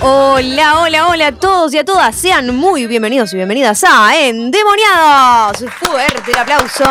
Hola, hola, hola a todos y a todas. Sean muy bienvenidos y bienvenidas a Endemoniados. Fuerte el aplauso.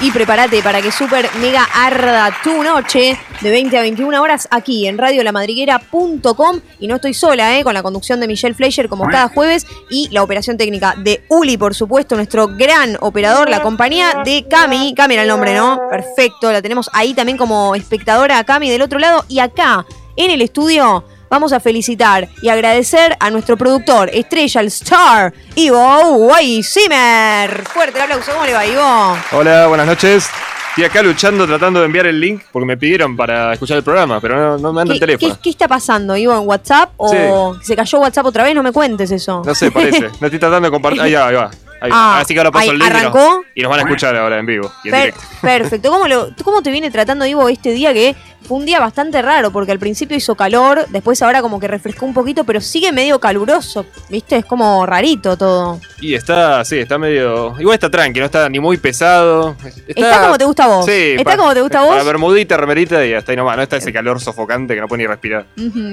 Y prepárate para que super mega arda tu noche de 20 a 21 horas aquí en radiolamadriguera.com. Y no estoy sola, ¿eh? con la conducción de Michelle Fleischer como cada jueves y la operación técnica de Uli, por supuesto, nuestro gran operador, la compañía de Cami. Cami era el nombre, ¿no? Perfecto, la tenemos ahí también como espectadora a Cami del otro lado. Y acá, en el estudio, vamos a felicitar y agradecer a nuestro productor, estrella, el star, Ivo Weissimer. Fuerte el aplauso, ¿cómo le va, Ivo? Hola, buenas noches. Estoy acá luchando, tratando de enviar el link porque me pidieron para escuchar el programa, pero no, no me anda el ¿Qué, teléfono. qué- qué está pasando, Ivo, en WhatsApp? ¿O se cayó WhatsApp otra vez? No me cuentes eso. No sé, parece. No estoy tratando de compartir. Ahí va, ahí va. Ahí. Ah, Así que ahora paso ahí, el link y nos- ¿arrancó? y nos van a escuchar ahora en vivo y en Per- directo. perfecto. ¿Cómo, lo- ¿Cómo te viene tratando, Ivo, este día que fue un día bastante raro? Porque al principio hizo calor, después ahora como que refrescó un poquito, pero sigue medio caluroso, ¿viste? Es como rarito todo. Y está, sí, está medio. Igual está tranqui, no está ni muy pesado. Está como te gusta a vos. Sí, Está como te gusta a vos. Para bermudita, remerita y hasta ahí nomás. No está ese calor sofocante que no puede ni respirar.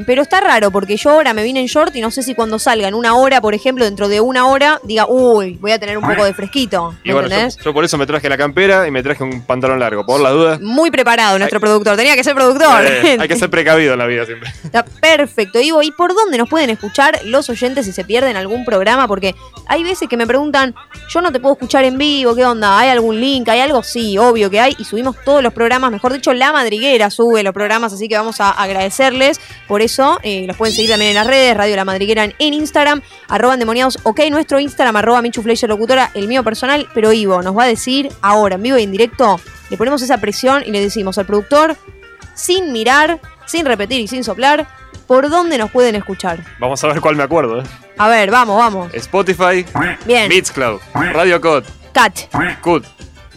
Pero está raro porque yo ahora me vine en short y no sé si cuando salga en una hora, por ejemplo, dentro de una hora, diga, uy, voy a tener un poco de fresquito. Y ¿Me bueno, yo, yo por eso me traje la campera y me traje un pantalón largo. Por las dudas. Muy preparado nuestro productor. Tenía que ser productor. Eh, hay que ser precavido en la vida siempre. Está perfecto, Ivo. ¿Y por dónde nos pueden escuchar los oyentes si se pierden algún programa? Porque hay veces que me preguntan, yo no te puedo escuchar en vivo, ¿qué onda? ¿Hay algún link? ¿Hay algo? Sí, obvio que hay. Y subimos todos los programas, mejor dicho, La Madriguera sube los programas, así que vamos a agradecerles. Por eso eh, los pueden seguir también en las redes, Radio La Madriguera en, en Instagram, arroba endemoniados, ok, nuestro Instagram, arroba Michu Fleischer Locutora, el mío personal. Pero Ivo nos va a decir ahora, en vivo y en directo, le ponemos esa presión y le decimos al productor, sin mirar, sin repetir y sin soplar, por dónde nos pueden escuchar. Vamos a ver cuál me acuerdo. ¿eh? A ver, vamos, vamos. Spotify, Bien. Mixcloud, Radio Code, Cat. Cut.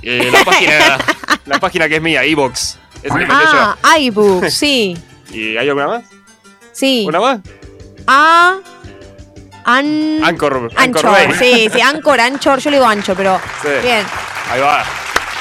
Eh, la página, la página que es mía, que inventé Ah, iBook, sí. ¿Y hay alguna más? Sí. ¿Una más? A. An... Anchor, Anchor sí, sí, Anchor, Anchor, yo le digo Ancho, pero. Sí. Bien. Ahí va.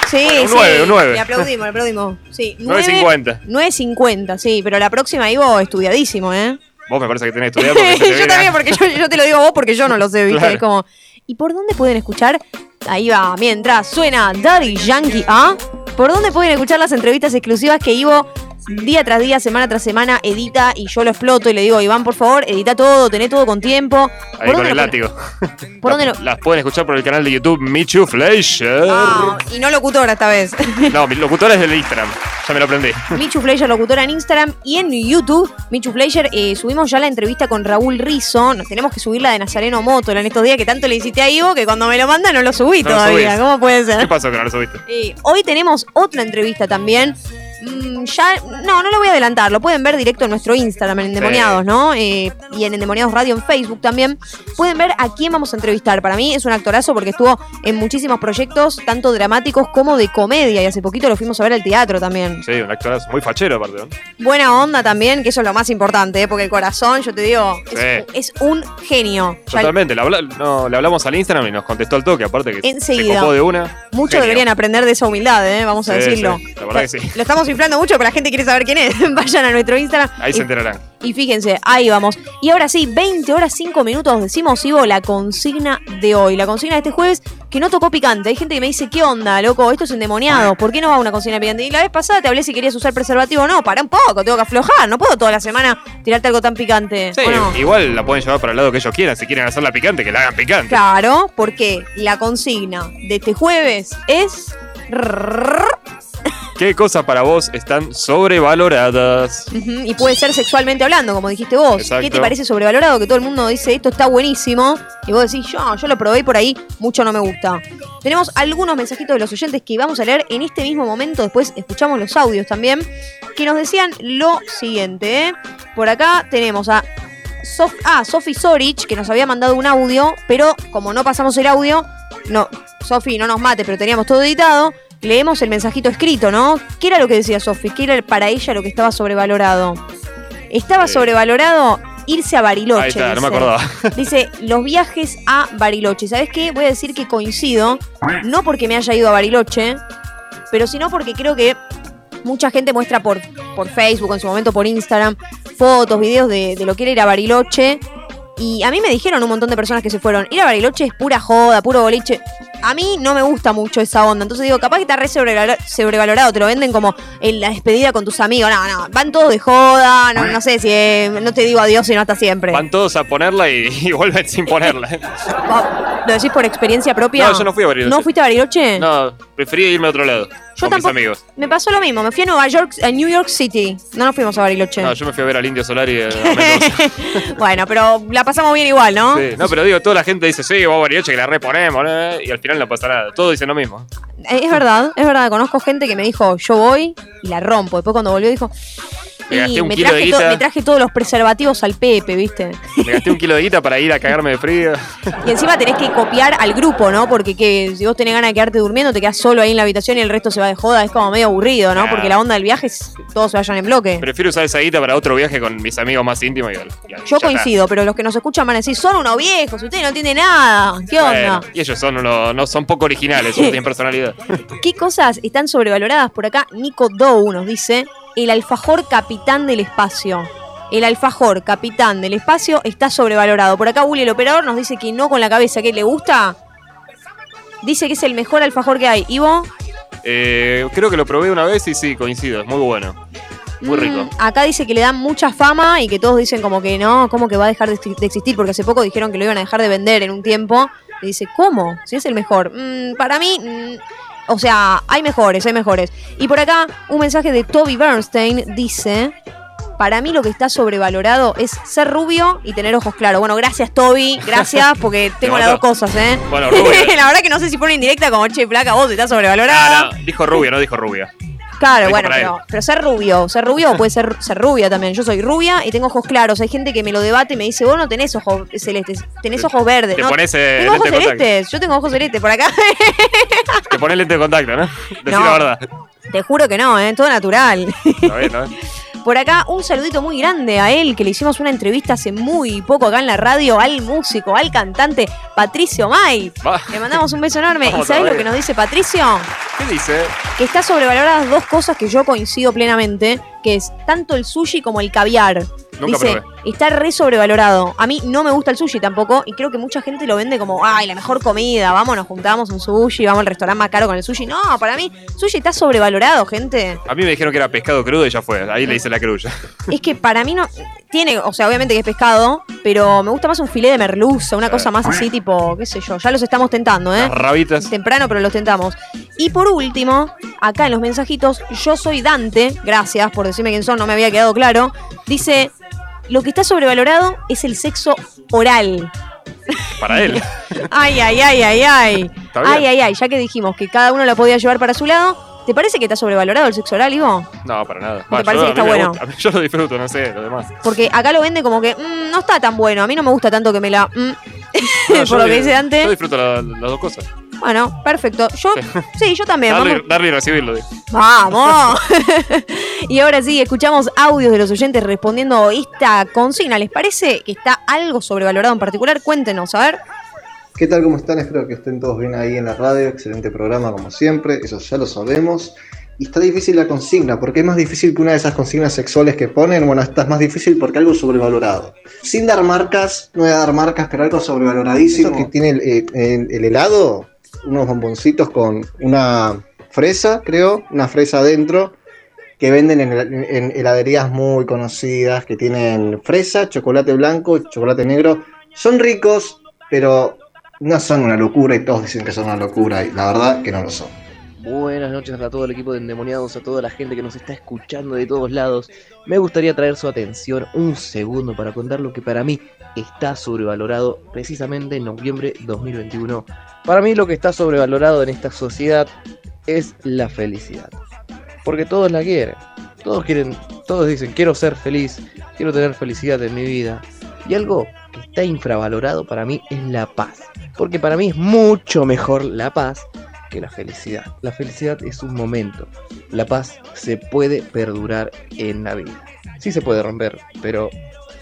Sí, Bueno, un sí. nueve, un nueve. Le aplaudimos, le aplaudimos. Sí, 9.50. 9.50, sí, pero la próxima Ivo estudiadísimo, ¿eh? Vos me parece que tenés estudiado porque te yo también, porque yo, yo te lo digo a vos porque yo no lo sé, ¿viste? Claro. Es como. ¿Y por dónde pueden escuchar? Ahí va, mientras suena Daddy Yankee A. ¿Por dónde pueden escuchar las entrevistas exclusivas que Ivo día tras día, semana tras semana edita y yo lo exploto y le digo, Iván, por favor, edita todo, tené todo con tiempo? Ahí ¿Por con dónde el látigo. ¿Por dónde lo.? Las pueden escuchar por el canal de YouTube Michu Fleischer. Ah, y no locutora esta vez. No, mi locutor es del Instagram. Ya me lo aprendí. Michu Fleischer, locutora en Instagram y en YouTube. Michu Fleischer, eh, subimos ya la entrevista con Raúl Rizzo. Nos tenemos que subir la de Nazareno Moto en estos días que tanto le hiciste a Ivo que cuando me lo manda no lo subí No todavía. ¿Cómo puede ser? ¿Qué pasó que no lo subiste? Eh, hoy tenemos otra entrevista también. Mm, ya, no, no lo voy a adelantar, lo pueden ver directo en nuestro Instagram, en Endemoniados, Sí. ¿no? Eh, y en Endemoniados Radio en Facebook también. Pueden ver a quién vamos a entrevistar. Para mí es un actorazo porque estuvo en muchísimos proyectos, tanto dramáticos como de comedia. Y hace poquito lo fuimos a ver al teatro también. Sí, un actor muy fachero aparte. Buena onda también, que eso es lo más importante, ¿eh? porque el corazón, yo te digo, es, Sí. es un genio. Totalmente. Le, no, le hablamos al Instagram y nos contestó al toque, aparte que Enseguida. se copó de una. Muchos deberían aprender de esa humildad, ¿eh? vamos a Sí, decirlo. sí, la verdad que sí. Lo estamos inflando mucho, pero la gente quiere saber quién es. Vayan a nuestro Instagram. Ahí y, se enterarán. y fíjense, ahí vamos. Y ahora sí, 20 horas 5 minutos, decimos, Ivo, la consigna de hoy. La consigna de este jueves, que no tocó picante. Hay gente que me dice, ¿qué onda, loco? Esto es endemoniado. ¿Por qué no va una consigna picante? Y la vez pasada te hablé si querías usar preservativo o no. Para un poco, tengo que aflojar. No puedo toda la semana tirarte algo tan picante. Sí, igual la pueden llevar para el lado que ellos quieran. Si quieren hacerla picante, que la hagan picante. Claro, porque la consigna de este jueves es. ¿Qué cosas para vos están sobrevaloradas? Y puede ser sexualmente hablando, como dijiste vos. Exacto. ¿Qué te parece sobrevalorado? Que todo el mundo dice esto está buenísimo. Y vos decís, yo, yo lo probé y por ahí, mucho no me gusta. Tenemos algunos mensajitos de los oyentes que vamos a leer en este mismo momento. Después escuchamos los audios también. Que nos decían lo siguiente. ¿eh? Por acá tenemos a Sof ah, Sofi Sorich, que nos había mandado un audio, pero como no pasamos el audio, no, Sofi, no nos mate, pero teníamos todo editado. Leemos el mensajito escrito, ¿no? ¿Qué era lo que decía Sofi? ¿Qué era para ella lo que estaba sobrevalorado? Estaba Sí. sobrevalorado irse a Bariloche. Ahí está, no me dice. acordaba. Dice, los viajes a Bariloche. ¿Sabes qué? Voy a decir que coincido, no porque me haya ido a Bariloche, pero sino porque creo que mucha gente muestra por, por Facebook, en su momento por Instagram, fotos, videos de, de lo que era ir a Bariloche. Y a mí me dijeron un montón de personas que se fueron, ir a Bariloche es pura joda, puro boliche. A mí no me gusta mucho esa onda. Entonces digo, capaz que está re sobrevalor- sobrevalorado. Te lo venden como en la despedida con tus amigos. No, no, van todos de joda. No, no sé si eh, no te digo adiós sino hasta siempre. Van todos a ponerla y, y vuelven sin ponerla. ¿Lo decís por experiencia propia? No, yo no fui a Bariloche. ¿No fuiste a Bariloche? No, preferí irme a otro lado. Yo con tampoco. mis amigos. Me pasó lo mismo. Me fui a Nueva York, a New York City. No nos fuimos a Bariloche. No, yo me fui a ver al Indio Solari eh, a Mendoza. bueno, pero la pasamos bien igual, ¿no? Sí, No, pero digo, toda la gente dice, sí, vamos a Bariloche que la reponemos, ¿no? y al final no pasa nada. Todos dicen lo mismo. Es verdad, es verdad. Conozco gente que me dijo, yo voy y la rompo. Después cuando volvió dijo, Me gasté y un me kilo de traje, to- guita. me traje todos los preservativos al Pepe, ¿viste? Me gasté un kilo de guita para ir a cagarme de frío. Y encima tenés que copiar al grupo, ¿no? Porque que, si vos tenés ganas de quedarte durmiendo, te quedás solo ahí en la habitación y el resto se va de joda. Es como medio aburrido, ¿no? Porque la onda del viaje es que todos se vayan en bloque. Prefiero usar esa guita para otro viaje con mis amigos más íntimos. Y, y- Yo está. coincido, pero los que nos escuchan van a decir, son unos viejos, ustedes no entienden nada. ¿Qué Bueno, onda? y ellos son uno, no son poco originales, no tienen personalidad. ¿Qué cosas están sobrevaloradas por acá? Nico Dow nos dice, el alfajor capitán del espacio. El alfajor capitán del espacio está sobrevalorado. Por acá Uli, el operador, nos dice que no con la cabeza, que le gusta. Dice que es el mejor alfajor que hay. ¿Ivo? Eh, creo que lo probé una vez y sí, coincido, es muy bueno. Muy Mm, rico. Acá dice que le dan mucha fama y que todos dicen como que no, como que va a dejar de existir, porque hace poco dijeron que lo iban a dejar de vender en un tiempo. Y dice, ¿cómo? Si es el mejor. Mm, para mí, mm, o sea, hay mejores, hay mejores. Y por acá, un mensaje de Toby Bernstein dice. Para mí lo que está sobrevalorado es ser rubio y tener ojos claros. Bueno, gracias Toby, gracias porque tengo las dos cosas, ¿eh? Bueno, rubio. La verdad que no sé si pone indirecta como, che, placa, vos estás sobrevalorada. Ah, no, dijo rubia, no dijo rubia. Claro, bueno, pero, pero ser rubio, ser rubio o puede ser, ser rubia también. Yo soy rubia y tengo ojos claros. Hay gente que me lo debate y me dice, vos no tenés ojos celestes, tenés ojos verdes. Te ¿no? pones eh, tengo ojos celestes, yo tengo ojos celestes por acá. Te pones lente de contacto, ¿no? Decí No. la verdad. Te juro que no, ¿eh? todo natural. Bien, ¿no? Por acá, un saludito muy grande a él, que le hicimos una entrevista hace muy poco acá en la radio, al músico, al cantante Patricio May. Le mandamos un beso enorme. ¿Y sabes lo que nos dice Patricio? ¿Qué dice? que está sobrevaloradas dos cosas que yo coincido plenamente, que es tanto el sushi como el caviar. Nunca Dice, probé. está re sobrevalorado. A mí no me gusta el sushi tampoco y creo que mucha gente lo vende como, ay, la mejor comida, vamos, nos juntamos un sushi, vamos al restaurante más caro con el sushi. No, para mí, sushi está sobrevalorado, gente. A mí me dijeron que era pescado crudo y ya fue. Ahí le hice la crulla. Es que para mí no... Tiene, o sea, obviamente que es pescado, pero me gusta más un filé de merluza, una cosa más así tipo, qué sé yo, ya los estamos tentando, ¿eh? Las rabitas. temprano, pero los tentamos. Y por último, acá en los mensajitos, yo soy Dante, gracias por decirme quién son, no me había quedado claro. Dice, lo que está sobrevalorado es el sexo oral. Para él. Ay, ay, ay, ay, ay. Ay, ay, ay, ya que dijimos que cada uno la podía llevar para su lado, ¿te parece que está sobrevalorado el sexo oral, Ivo? No, para nada. ¿Te Va, parece yo- que está bueno? gusta. A mí- Yo lo disfruto, no sé, lo demás. Porque acá lo vende como que "Mm, no está tan bueno, a mí no me gusta tanto que me la... mm". No, por lo que di- dice Dante. Yo disfruto la- las dos cosas. Bueno, perfecto. Yo, sí, yo también. Darle, darle y recibirlo. digo. ¡Vamos! y ahora sí, escuchamos audios de los oyentes respondiendo esta consigna. ¿Les parece que está algo sobrevalorado en particular? Cuéntenos, a ver. ¿Qué tal? ¿Cómo están? Espero que estén todos bien ahí en la radio. Excelente programa como siempre, eso ya lo sabemos. Y está difícil la consigna, porque es más difícil que una de esas consignas sexuales que ponen. Bueno, esta es más difícil porque algo sobrevalorado. Sin dar marcas, no voy a dar marcas, pero algo sobrevaloradísimo. que tiene el, eh, el- el helado, unos bomboncitos con una fresa, creo, una fresa adentro, que venden en, en heladerías muy conocidas, que tienen fresa, chocolate blanco, chocolate negro. Son ricos, pero no son una locura y todos dicen que son una locura y la verdad que no lo son. Buenas noches a todo el equipo de Endemoniados, a toda la gente que nos está escuchando de todos lados. Me gustaría traer su atención un segundo para contar lo que para mí está sobrevalorado precisamente en noviembre 2021. Para mí lo que está sobrevalorado en esta sociedad es la felicidad. Porque todos la quieren. Todos quieren, todos dicen, quiero ser feliz, quiero tener felicidad en mi vida. Y algo que está infravalorado para mí es la paz. Porque para mí es mucho mejor la paz que la felicidad. La felicidad es un momento. La paz se puede perdurar en la vida. Sí se puede romper, pero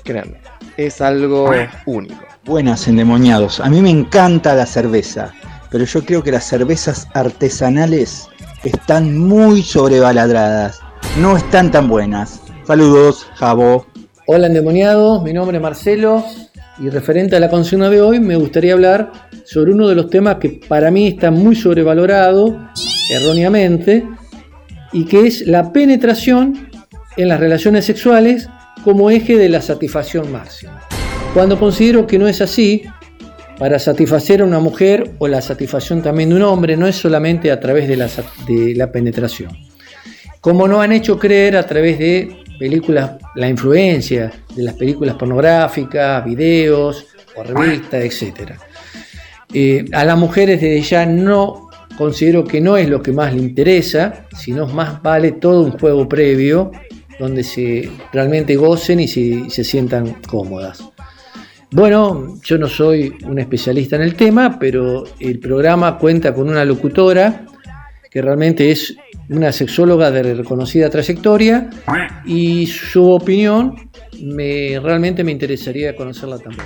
créanme, es algo único. Buenas endemoniados. A mí me encanta la cerveza, pero yo creo que las cervezas artesanales están muy sobrevaloradas. No están tan buenas. Saludos, Jabo. Hola endemoniados, mi nombre es Marcelo y referente a la consigna de hoy me gustaría hablar sobre uno de los temas que para mí está muy sobrevalorado, erróneamente, y que es la penetración en las relaciones sexuales como eje de la satisfacción máxima. Cuando considero que no es así, para satisfacer a una mujer o la satisfacción también de un hombre no es solamente a través de la, penetración. Como nos han hecho creer a través de películas, la influencia de las películas pornográficas, videos o revistas, etc. Eh, a las mujeres desde ya no considero que no es lo que más le interesa, sino más vale todo un juego previo donde se realmente gocen y se, se sientan cómodas. Bueno, yo no soy un especialista en el tema, pero el programa cuenta con una locutora que realmente es una sexóloga de reconocida trayectoria y su opinión me, realmente me interesaría conocerla también.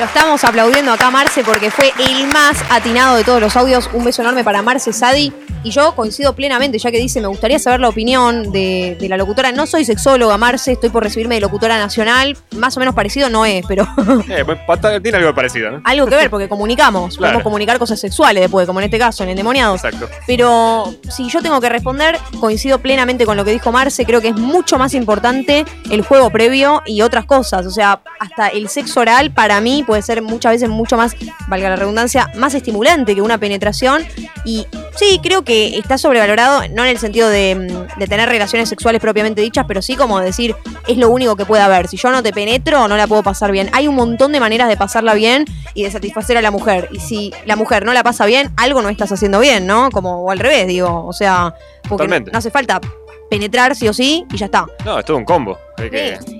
Lo estamos aplaudiendo acá, Marce, porque fue el más atinado de todos los audios. Un beso enorme para Marce Sadi. Y yo coincido plenamente, ya que dice, me gustaría saber la opinión de, la locutora. No soy sexóloga, Marce, estoy por recibirme de locutora nacional. Más o menos parecido no es, pero. Eh, pues, tiene algo parecido, ¿no? Algo que ver, porque comunicamos. Podemos comunicar cosas sexuales después, como en este caso, en Endemoniados. Exacto. Pero si yo tengo que responder, coincido plenamente con lo que dijo Marce. Creo que es mucho más importante el juego previo y otras cosas. O sea, hasta el sexo oral para mí puede ser muchas veces mucho más, valga la redundancia, más estimulante que una penetración. Y sí, creo que está sobrevalorado, no en el sentido de, tener relaciones sexuales propiamente dichas, pero sí como decir, es lo único que puede haber. Si yo no te penetro, no la puedo pasar bien. Hay un montón de maneras de pasarla bien y de satisfacer a la mujer. Y si la mujer no la pasa bien, algo no estás haciendo bien, ¿no? Como o al revés, digo. O sea, porque no hace falta penetrar sí o sí y ya está. No, es todo un combo.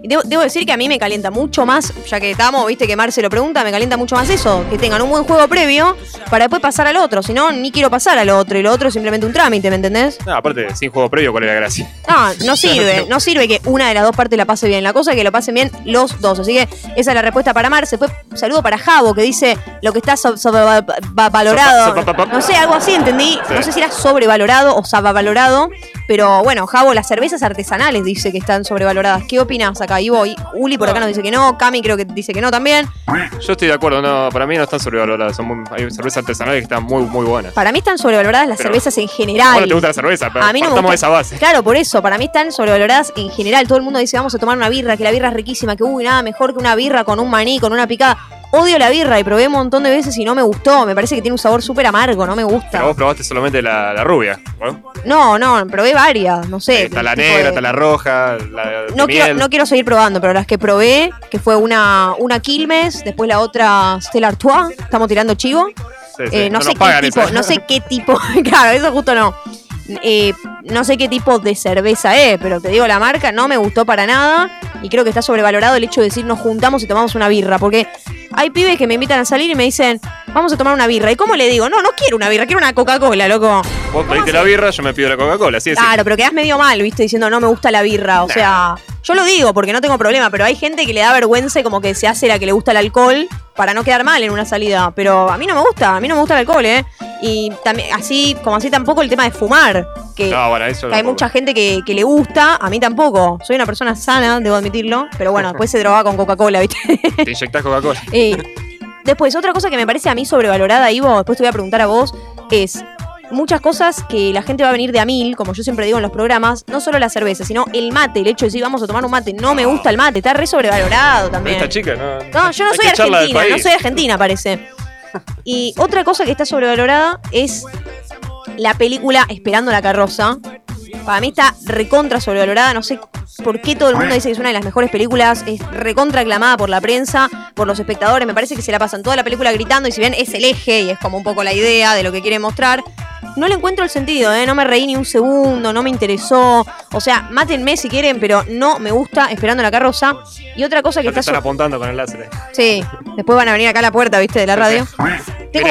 Debo, decir que a mí me calienta mucho más, ya que estamos, viste que Marce lo pregunta, me calienta mucho más eso, que tengan un buen juego previo para después pasar al otro. Si no, ni quiero pasar al otro y lo otro es simplemente un trámite, ¿me entendés? No, aparte, sin juego previo, ¿cuál es la gracia? No, no sirve, no sirve que una de las dos partes la pase bien. La cosa es que lo pasen bien los dos. Así que esa es la respuesta para Marce. Después, saludo para Javo, que dice lo que está sobrevalorado. No sé, algo así, entendí. No sé si era sobrevalorado o sobrevalorado. Pero bueno, Javo, las cervezas artesanales dice que están sobrevaloradas. ¿Qué opinas acá? Ivo, Uli por acá nos dice que no, Cami creo que dice que no también. Yo estoy de acuerdo, no, para mí no están sobrevaloradas. Son hay cervezas artesanales que están muy, muy buenas. Para mí están sobrevaloradas las cervezas en general. Bueno, te gusta la cerveza, pero a mí no de esa base. Claro, por eso, para mí están sobrevaloradas en general. Todo el mundo dice, vamos a tomar una birra, que la birra es riquísima, que uy, nada mejor que una birra con un maní, con una picada. Odio la birra y probé un montón de veces y no me gustó. Me parece que tiene un sabor súper amargo, no me gusta. Pero vos probaste solamente la, rubia, ¿no? No, probé varias, no sé. Está la negra, está la roja, la no quiero, no quiero seguir probando, pero las que probé, que fue una, una Quilmes, después la otra Stella Artois, estamos tirando chivo. Eh, no, sé qué tipo, no sé qué tipo, claro, eso justo no. Eh, no sé qué tipo de cerveza es, pero te digo la marca, no me gustó para nada. Y creo que está sobrevalorado el hecho de decir nos juntamos y tomamos una birra. Porque hay pibes que me invitan a salir y me dicen, vamos a tomar una birra. ¿Y cómo le digo? No, no quiero una birra, quiero una Coca-Cola, loco. Vos pediste la birra, yo me pido la Coca-Cola, sí Claro, pero quedas medio mal, viste, diciendo no me gusta la birra. O sea, yo lo digo porque no tengo problema, pero hay gente que le da vergüenza y como que se hace la que le gusta el alcohol para no quedar mal en una salida. Pero a mí no me gusta, a mí no me gusta el alcohol, ¿eh? Y también, así, como así tampoco el tema de fumar. Que, hay mucha gente que, le gusta, a mí tampoco. Soy una persona sana, debo admitirlo. Pero bueno, después se droga con Coca-Cola, ¿viste? Te inyectas Coca-Cola. después, otra cosa que me parece a mí sobrevalorada, Ivo, después te voy a preguntar a vos, es muchas cosas que la gente va a venir de a mil, como yo siempre digo en los programas, no solo la cerveza, sino el mate, el hecho de decir vamos a tomar un mate, no me gusta el mate, está re sobrevalorado también. Esta chica, no. No, yo no soy argentina, no soy argentina, parece. Y otra cosa que está sobrevalorada es la película Esperando la carroza. Para mí está recontra sobrevalorada, no sé por qué todo el mundo dice que es una de las mejores películas, es recontra aclamada por la prensa, por los espectadores, me parece que se la pasan toda la película gritando y si bien es el eje y es como un poco la idea de lo que quiere mostrar, no le encuentro el sentido, ¿eh? No me reí ni un segundo, no me interesó. O sea, mátenme si quieren, pero no me gusta esperando la carroza. Y otra cosa que te está. están su- apuntando con el láser. Sí, después van a venir acá a la puerta, ¿viste? De la radio.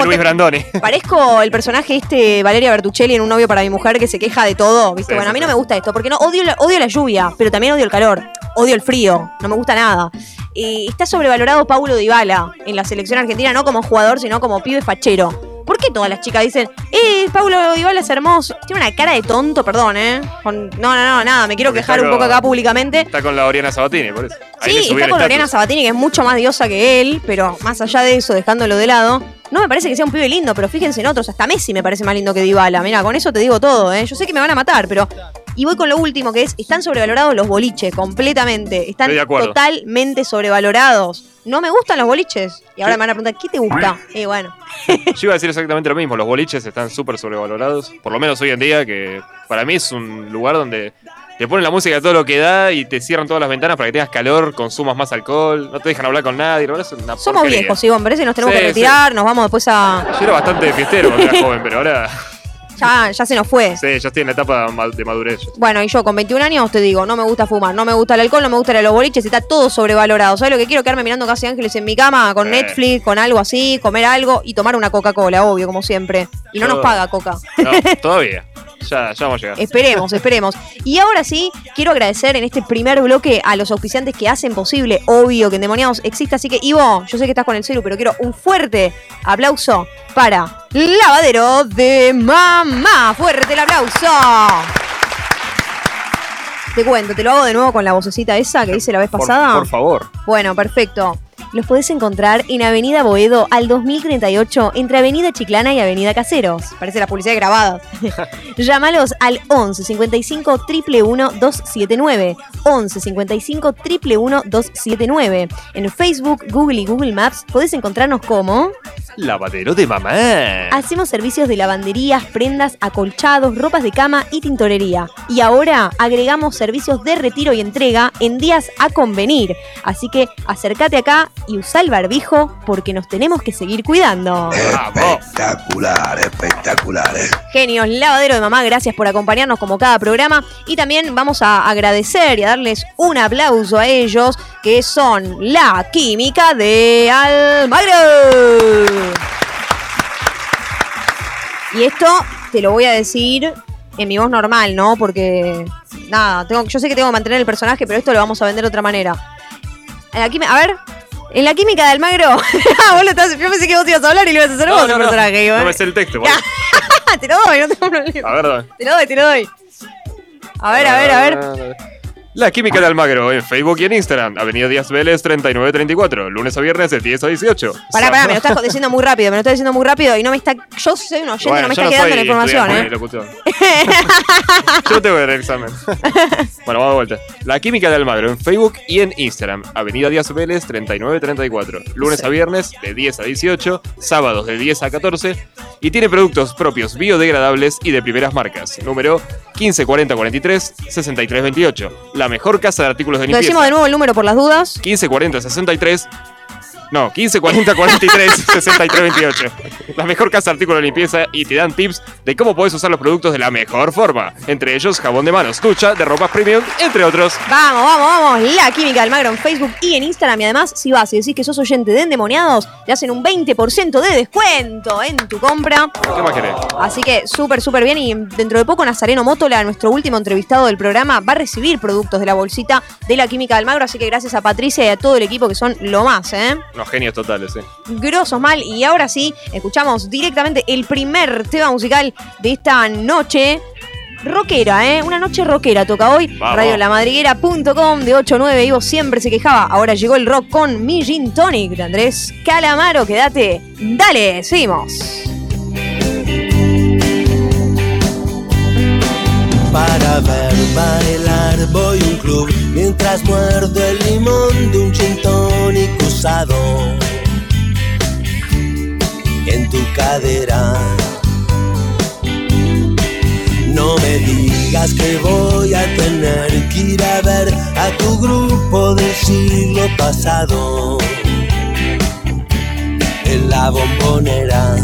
Luis Brandoni. Parezco el personaje este, Valeria Bertuccelli, en Un novio para mi mujer, que se queja de todo, ¿viste? Sí, bueno, sí, a mí no me gusta esto, porque no odio la, odio la lluvia, pero también odio el calor, odio el frío, no me gusta nada. Y está sobrevalorado Paulo Dybala en la selección argentina, no como jugador, sino como pibe fachero. ¿Por qué todas las chicas dicen, eh, Paulo Dybala es hermoso? Tiene una cara de tonto, perdón, ¿eh? Con- no, no, no, nada, me quiero Porque quejar un poco acá públicamente. Está con la Oriana Sabatini, por eso. Ahí Sí, está con estatus. Lorena Sabatini, que es mucho más diosa que él, pero más allá de eso, dejándolo de lado, no me parece que sea un pibe lindo, pero fíjense en otros, hasta Messi me parece más lindo que Dybala. Mira, con eso te digo todo, ¿eh? Yo sé que me van a matar, pero... Y voy con lo último, que es, están sobrevalorados los boliches, completamente. Están totalmente sobrevalorados. No me gustan los boliches. Y ahora me van a preguntar, ¿qué te gusta? Y bueno, Yo iba a decir exactamente lo mismo. Los boliches están súper sobrevalorados. Por lo menos hoy en día, que para mí es un lugar donde te ponen la música a todo lo que da y te cierran todas las ventanas para que tengas calor, consumas más alcohol, no te dejan hablar con nadie. La es una somos porquería. viejos, Iván, parece que nos tenemos Sí, que sí. retirar, nos vamos después a... Yo era bastante fiestero cuando era joven, pero ahora Ya, ya se nos fue. sí, ya estoy en la etapa de madurez. Bueno, y yo con 21 años te digo, no me gusta fumar, no me gusta el alcohol, no me gustan los boliches, está todo sobrevalorado. ¿Sabes lo que quiero? Quedarme mirando casi ángeles en mi cama con Eh. Netflix, con algo así, comer algo y tomar una Coca-Cola, obvio, como siempre. Y no nos Yo- paga Coca. No, todavía. Ya, ya vamos a llegar. Esperemos, esperemos. Y ahora sí, quiero agradecer en este primer bloque a los auspiciantes que hacen posible, obvio, que Endemoniados exista. Así que, Ivo, yo sé que estás con el celu, pero quiero un fuerte aplauso para Lavadero de Mamá. Fuerte el aplauso. Te cuento, te lo hago de nuevo con la vocecita esa que hice la vez Por- pasada. por favor. Bueno, perfecto. Los podés encontrar en Avenida Boedo al 2038, entre Avenida Chiclana y Avenida Caseros. Parece la publicidad grabada. Llámalos al 11 55 111 279. 11 55 111 279. En Facebook, Google y Google Maps podés encontrarnos como Lavadero de mamá. Hacemos servicios de lavanderías, prendas, acolchados, ropas de cama y tintorería. Y ahora agregamos servicios de retiro y entrega en días a convenir. Así que acércate acá y usa el barbijo porque nos tenemos que seguir cuidando. Espectacular, espectacular. eh. Genios, lavadero de mamá, gracias por acompañarnos como cada programa. Y también vamos a agradecer y a darles un aplauso a ellos, que son la química de Almagro. Y esto te lo voy a decir en mi voz normal, ¿no? Porque, nada, tengo, yo sé que tengo que mantener el personaje, pero esto lo vamos a vender de otra manera. La quimi- a ver, en la química de Almagro. Ah, vos lo estás- yo pensé que vos ibas a hablar y lo ibas a hacer vos el personaje. no me sé el texto. te lo doy, no tengo problema. A ver. Te lo doy, te lo doy. A ver, a ver, a ver. La Química de Almagro en Facebook y en Instagram. Avenida Díaz Vélez 3934. Lunes a viernes de 10 a 18. Pará, pará, me lo estás diciendo muy rápido, me lo estás diciendo muy rápido y no me está. Yo soy un oyente, Bueno, no me está no quedando la información, ¿eh? Yo no tengo que dar el examen. bueno, vamos de vuelta. La Química de Almagro en Facebook y en Instagram. Avenida Díaz Vélez 3934. Lunes a viernes de 10 a 18. Sábados de 10 a 14. Y tiene productos propios biodegradables y de primeras marcas. Número 154043 6328. La mejor casa de artículos de Lo limpieza. decimos de nuevo el número por las dudas. 1540 63 no, 1540 43 63 28. La mejor casa de artículos de limpieza y te dan tips de cómo puedes usar los productos de la mejor forma. Entre ellos jabón de manos, ducha, de ropas premium, entre otros. Vamos, vamos, vamos. La Química del Magro en Facebook y en Instagram. Y además, si vas y decís que sos oyente de Endemoniados, te hacen un 20% de descuento en tu compra. ¿Qué más querés? Así que súper, súper bien. Y dentro de poco, Nazareno Mótola, nuestro último entrevistado del programa, va a recibir productos de la bolsita de la Química del Magro. Así que gracias a Patricia y a todo el equipo que son lo más, ¿eh? Unos genios totales, eh. grosos mal. Y ahora sí, escuchamos directamente el primer tema musical de esta noche. Rockera, ¿eh? Una noche rockera toca hoy. Radiolamadriguera.com de 8 a 9. Ivo siempre se quejaba. Ahora llegó el rock con mi Gin Tonic de Andrés Calamaro. Quédate. Dale, seguimos. Para ver bailar voy a un club mientras muerdo el limón de un gin tonic en tu cadera. No me digas que voy a tener que ir a ver a tu grupo del siglo pasado en la bombonera.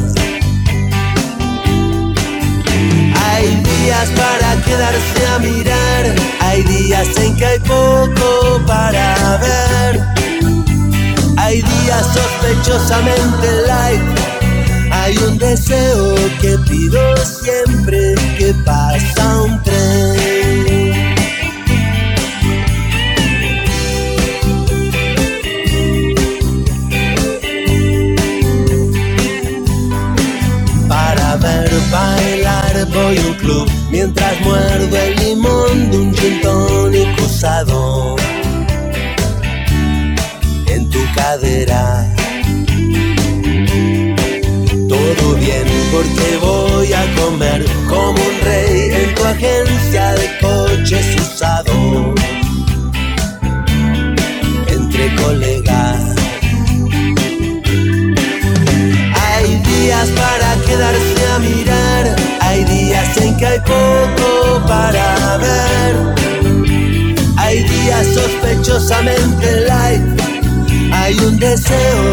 días para quedarse a mirar, hay días en que hay poco para ver. Hay días sospechosamente light, hay un deseo que pido siempre que pasa un tren. Para ver bailar voy a un club mientras muerdo el limón de un gin tonic usado cadera. Todo bien porque voy a comer como un rey en tu agencia de coches usados entre colegas. Hay días para quedarse a mirar, hay días en que hay poco para ver. Hay días sospechosamente light, hay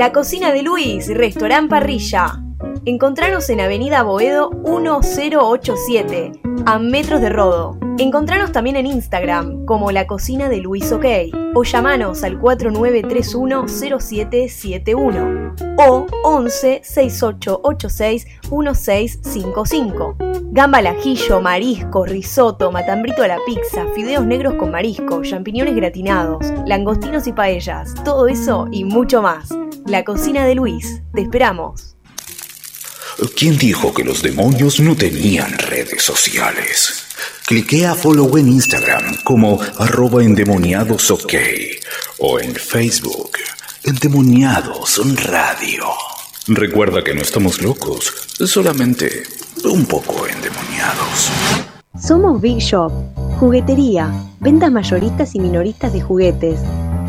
La cocina de Luis, restaurant parrilla. Encontranos en Avenida Boedo 1087, a metros de Rodo. Encontranos también en Instagram como La Cocina de Luis OK o llamanos al 4931 0771 o 11 6886 1655. Gamba al ajillo, marisco, risotto, matambrito a la pizza, fideos negros con marisco, champiñones gratinados, langostinos y paellas, todo eso y mucho más. La cocina de Luis, te esperamos. ¿Quién dijo que los demonios no tenían redes sociales? Clique a follow en Instagram como arroba endemoniadosok o en Facebook Endemoniados Radio. Recuerda que no estamos locos, solamente un poco endemoniados. Somos Big Shop, juguetería, ventas mayoristas y minoristas de juguetes,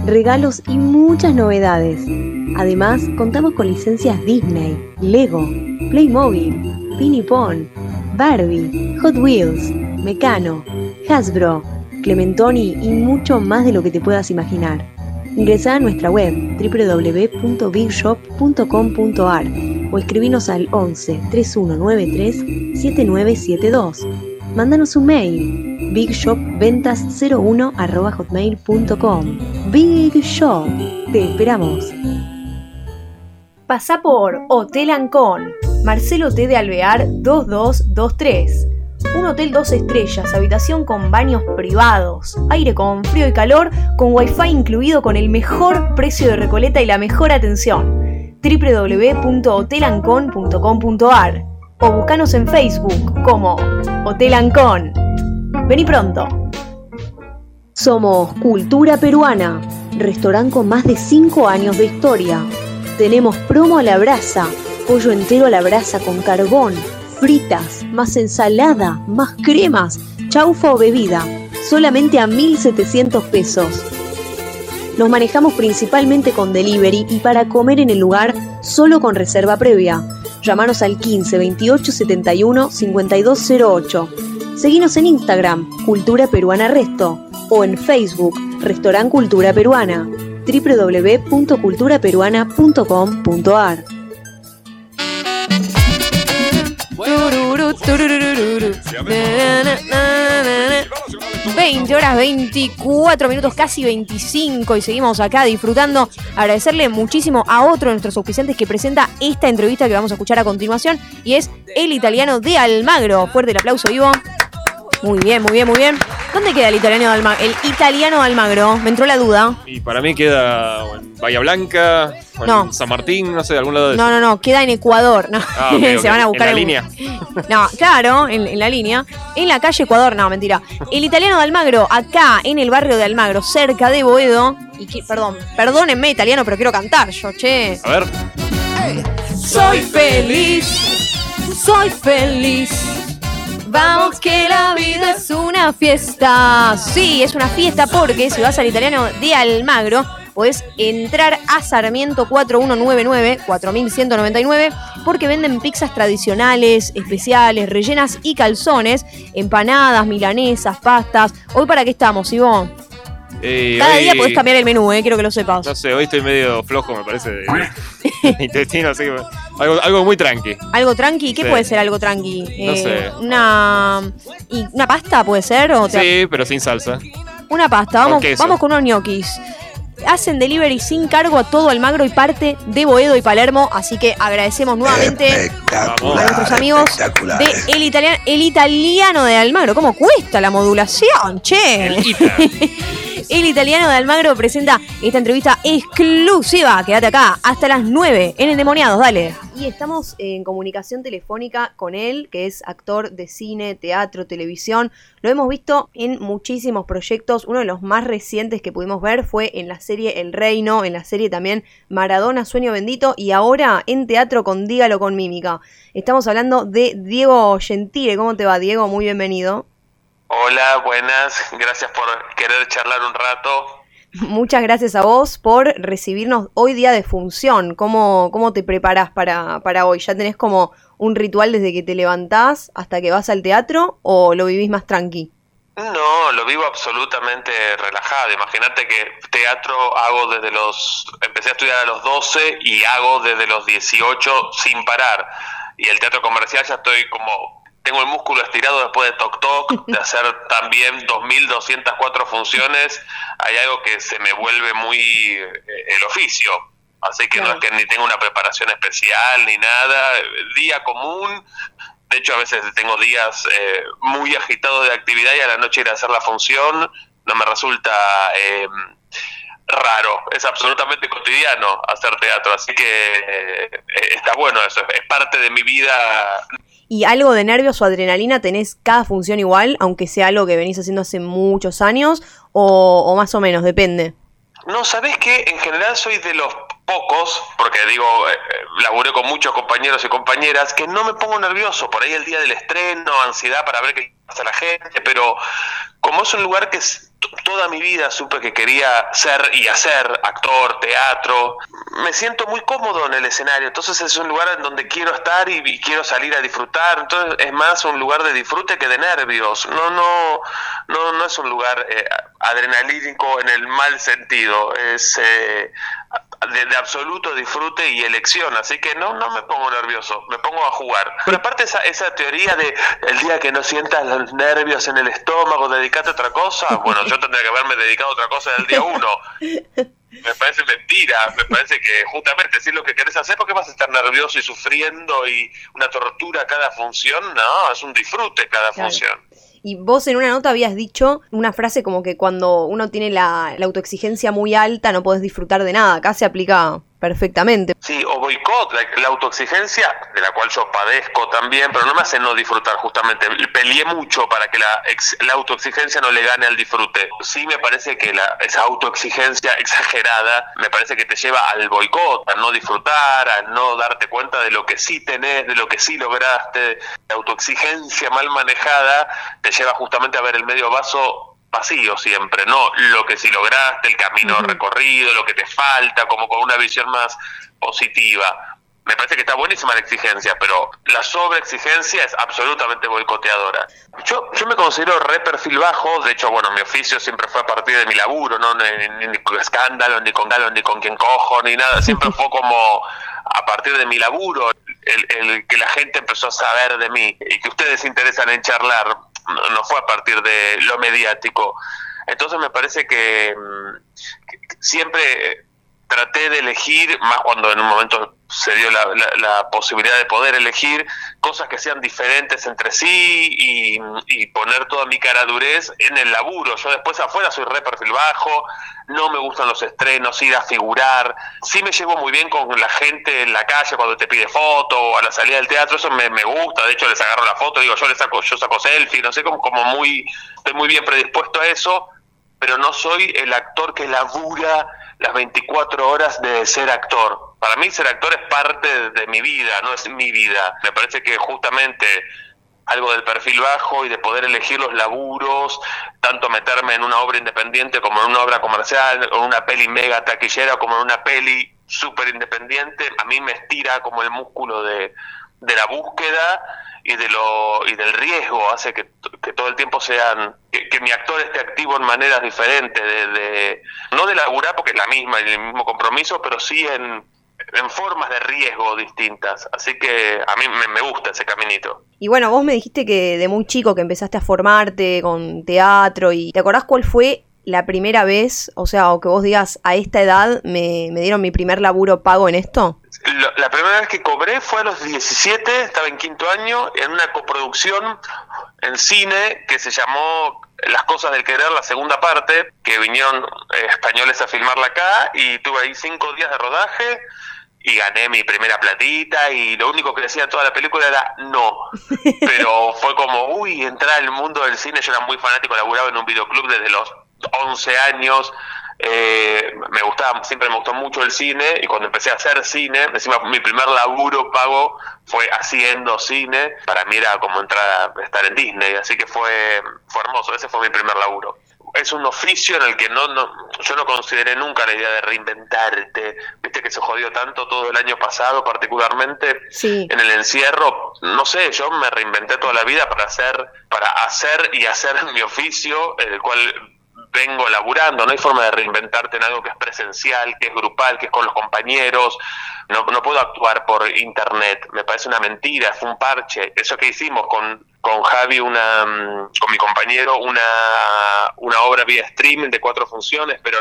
regalos y muchas novedades. Además, contamos con licencias Disney, Lego, Playmobil, Pinipon, Barbie, Hot Wheels, Mecano, Hasbro, Clementoni y mucho más de lo que te puedas imaginar. Ingresa a nuestra web www.bigshop.com.ar o escribinos al 11 3193 7972. Mándanos un mail bigshopventas01 Big Shop, te esperamos. Pasá por Hotel Ancon, Marcelo T. de Alvear 2223. Un hotel dos estrellas, habitación con baños privados, aire con frío y calor, con wifi incluido con el mejor precio de Recoleta y la mejor atención. www.hotelancon.com.ar o buscanos en Facebook como Hotel Ancon. Vení pronto. Somos Cultura Peruana, restaurante con más de 5 años de historia. Tenemos promo a la brasa, pollo entero a la brasa con carbón, fritas, más ensalada, más cremas, chaufa o bebida, solamente a 1.700 pesos. Nos manejamos principalmente con delivery y para comer en el lugar solo con reserva previa. Llámanos al 15 28 71 5208. Seguinos en Instagram, Cultura Peruana Resto, o en Facebook, Restaurant Cultura Peruana, www.culturaperuana.com.ar. Tururú, 20 horas 24 minutos, casi 25 y seguimos acá disfrutando. Agradecerle muchísimo a otro de nuestros auspiciantes que presenta esta entrevista que vamos a escuchar a continuación y es el italiano de Almagro. Fuerte el aplauso vivo. Muy bien, muy bien, muy bien. ¿Dónde queda el italiano de Almagro? El italiano de Almagro, me entró la duda. Y para mí queda en Bahía Blanca, en No. San Martín, no sé, de algún lado de No, no, no, queda en Ecuador. No. Ah, Se van a buscar en la línea. No, claro, en, en la línea. En la calle Ecuador, no, mentira. El italiano de Almagro, acá en el barrio de Almagro, cerca de Boedo. Y que, perdón, perdónenme italiano, pero quiero cantar yo, che. A ver. Soy feliz, soy feliz. Vamos que la vida es una fiesta. Sí, es una fiesta porque si vas al italiano de Almagro, podés entrar a Sarmiento 4199, 4199, porque venden pizzas tradicionales, especiales, rellenas y calzones, empanadas, milanesas, pastas. Hoy para qué estamos, Ivonne? Eh, Cada hoy- día podés cambiar el menú, eh, quiero que lo sepas. No sé, hoy estoy medio flojo, me parece, de, intestino, así que algo, algo muy tranqui. ¿Algo tranqui? ¿Qué Sí. puede ser algo tranqui? No sé. Una, y ¿Una pasta puede ser? O te- Sí, pero sin salsa. Una pasta. Vamos, vamos con unos ñoquis. Hacen delivery sin cargo a todo Almagro y parte de Boedo y Palermo. Así que agradecemos nuevamente a nuestros amigos de el, italiano, el italiano de Almagro. ¿Cómo cuesta la modulación, che? El italiano de Almagro presenta esta entrevista exclusiva. Quédate acá hasta las 9 en Endemoniados, dale. Y estamos en comunicación telefónica con él, que es actor de cine, teatro, televisión. Lo hemos visto en muchísimos proyectos. Uno de los más recientes que pudimos ver fue en la serie El Reino, en la serie también Maradona, Sueño Bendito y ahora en teatro con Dígalo con Mímica. Estamos hablando de Diego Gentile. ¿Cómo te va, Diego? Muy bienvenido. Hola, buenas. Gracias por querer charlar un rato. Muchas gracias a vos por recibirnos hoy día de función. ¿Cómo, cómo te preparás para, para hoy? ¿Ya tenés como un ritual desde que te levantás hasta que vas al teatro o lo vivís más tranqui? No, lo vivo absolutamente relajado. Imagínate que teatro hago desde los... Empecé a estudiar a los 12 y hago desde los 18 sin parar. Y el teatro comercial ya estoy como... Tengo el músculo estirado después de Toc Toc, de hacer también 2.204 funciones. Hay algo que se me vuelve muy eh, el oficio. Así que no es que ni tengo una preparación especial ni nada. Día común, de hecho, a veces tengo días eh, muy agitados de actividad y a la noche ir a hacer la función no me resulta eh, raro. Es absolutamente cotidiano hacer teatro, así que eh, está bueno eso. Es parte de mi vida. ¿Y algo de nervios o adrenalina tenés cada función igual, aunque sea algo que venís haciendo hace muchos años? O, o más o menos, depende. No, ¿sabés qué? En general soy de los pocos, porque digo, eh, eh, laburé con muchos compañeros y compañeras, que no me pongo nervioso. Por ahí el día del estreno, ansiedad para ver qué pasa la gente, pero como es un lugar que s- t- toda mi vida supe que quería ser y hacer, actor, teatro, me siento muy cómodo en el escenario. Entonces es un lugar en donde quiero estar y, quiero salir a disfrutar. Entonces es más un lugar de disfrute que de nervios. No, no, no, no es un lugar eh, adrenalínico en el mal sentido. Es eh, de, de absoluto disfrute y elección. Así que no, no me pongo nervioso, me pongo a jugar. Pero aparte esa, esa teoría de el día que no sientas los nervios en el estómago, dedicate a otra cosa. Bueno, yo tendría que haberme dedicado a otra cosa del día uno. Me parece mentira, me parece que justamente si es lo que querés hacer, ¿por qué vas a estar nervioso y sufriendo y una tortura cada función? No, es un disfrute cada función. Y vos en una nota habías dicho una frase como que cuando uno tiene la, la autoexigencia muy alta no podés disfrutar de nada. Acá se aplica perfectamente. Sí, o boicot, la, autoexigencia, de la cual yo padezco también, pero no me hace no disfrutar justamente. Peleé mucho para que la, ex- la autoexigencia no le gane al disfrute. Sí me parece que la, esa autoexigencia exagerada me parece que te lleva al boicot, a no disfrutar, a no darte cuenta de lo que sí tenés, de lo que sí lograste. La autoexigencia mal manejada te lleva justamente a ver el medio vaso vacío siempre, no lo que sí lograste, el camino recorrido, lo que te falta, como con una visión más positiva. Me parece que está buenísima la exigencia, pero la sobreexigencia es absolutamente boicoteadora. Yo, yo me considero re perfil bajo, de hecho, bueno, mi oficio siempre fue a partir de mi laburo, no ni, ni- ni con escándalo, ni con galo, ni con quien cojo, ni nada, siempre fue como a partir de mi laburo, el, el que la gente empezó a saber de mí y que ustedes se interesan en charlar, no, fue a partir de lo mediático. Entonces me parece que, mm, que siempre traté de elegir, más cuando en un momento se dio la, la- la posibilidad de poder elegir cosas que sean diferentes entre sí y, y poner toda mi caradurez en el laburo. Yo después afuera soy re perfil bajo, no me gustan los estrenos, ir a figurar. Sí me llevo muy bien con la gente en la calle cuando te pide foto o a la salida del teatro, eso me, me gusta. De hecho, les agarro la foto, digo, yo les saco, yo saco selfie, no sé, como, como muy, estoy muy bien predispuesto a eso, pero no soy el actor que labura las 24 horas de ser actor. Para mí ser actor es parte de, mi vida, no es mi vida. Me parece que justamente algo del perfil bajo y de poder elegir los laburos, tanto meterme en una obra independiente como en una obra comercial, o en una peli mega taquillera como en una peli súper independiente, a mí me estira como el músculo de, de la búsqueda y de lo y del riesgo hace que, todo el tiempo sean que, mi actor esté activo en maneras diferentes de, de- no de laburar porque es la misma y el mismo compromiso pero sí en, en formas de riesgo distintas. Así que a mí me, me gusta ese caminito. Y bueno, vos me dijiste que de muy chico que empezaste a formarte con teatro y ¿te acordás cuál fue la primera vez, o sea, o que vos digas, a esta edad me, me dieron mi primer laburo pago en esto? Lo- la primera vez que cobré fue a los 17, estaba en quinto año, en una coproducción en cine que se llamó Las Cosas del Querer, la segunda parte, que vinieron eh, españoles a filmarla acá y tuve ahí cinco días de rodaje y gané mi primera platita y lo único que decía toda la película era no. Pero fue como, uy, entrar al mundo del cine, yo era muy fanático, laburaba en un videoclub desde los 11 años, eh, me gustaba, siempre me gustó mucho el cine y cuando empecé a hacer cine, encima mi primer laburo pago fue haciendo cine, para mí era como entrar a estar en Disney, así que fue, fue hermoso, ese fue mi primer laburo. Es un oficio en el que no, no, yo no consideré nunca la idea de reinventarte, viste que se jodió tanto todo el año pasado particularmente Sí. en el encierro, no sé, yo me reinventé toda la vida para hacer, para hacer y hacer mi oficio, el cual vengo laburando, no hay forma de reinventarte en algo que es presencial, que es grupal, que es con los compañeros, no, no puedo actuar por internet, me parece una mentira, fue un parche, eso que hicimos con, con Javi, una, mm, con mi compañero, una, una obra vía streaming de cuatro funciones, pero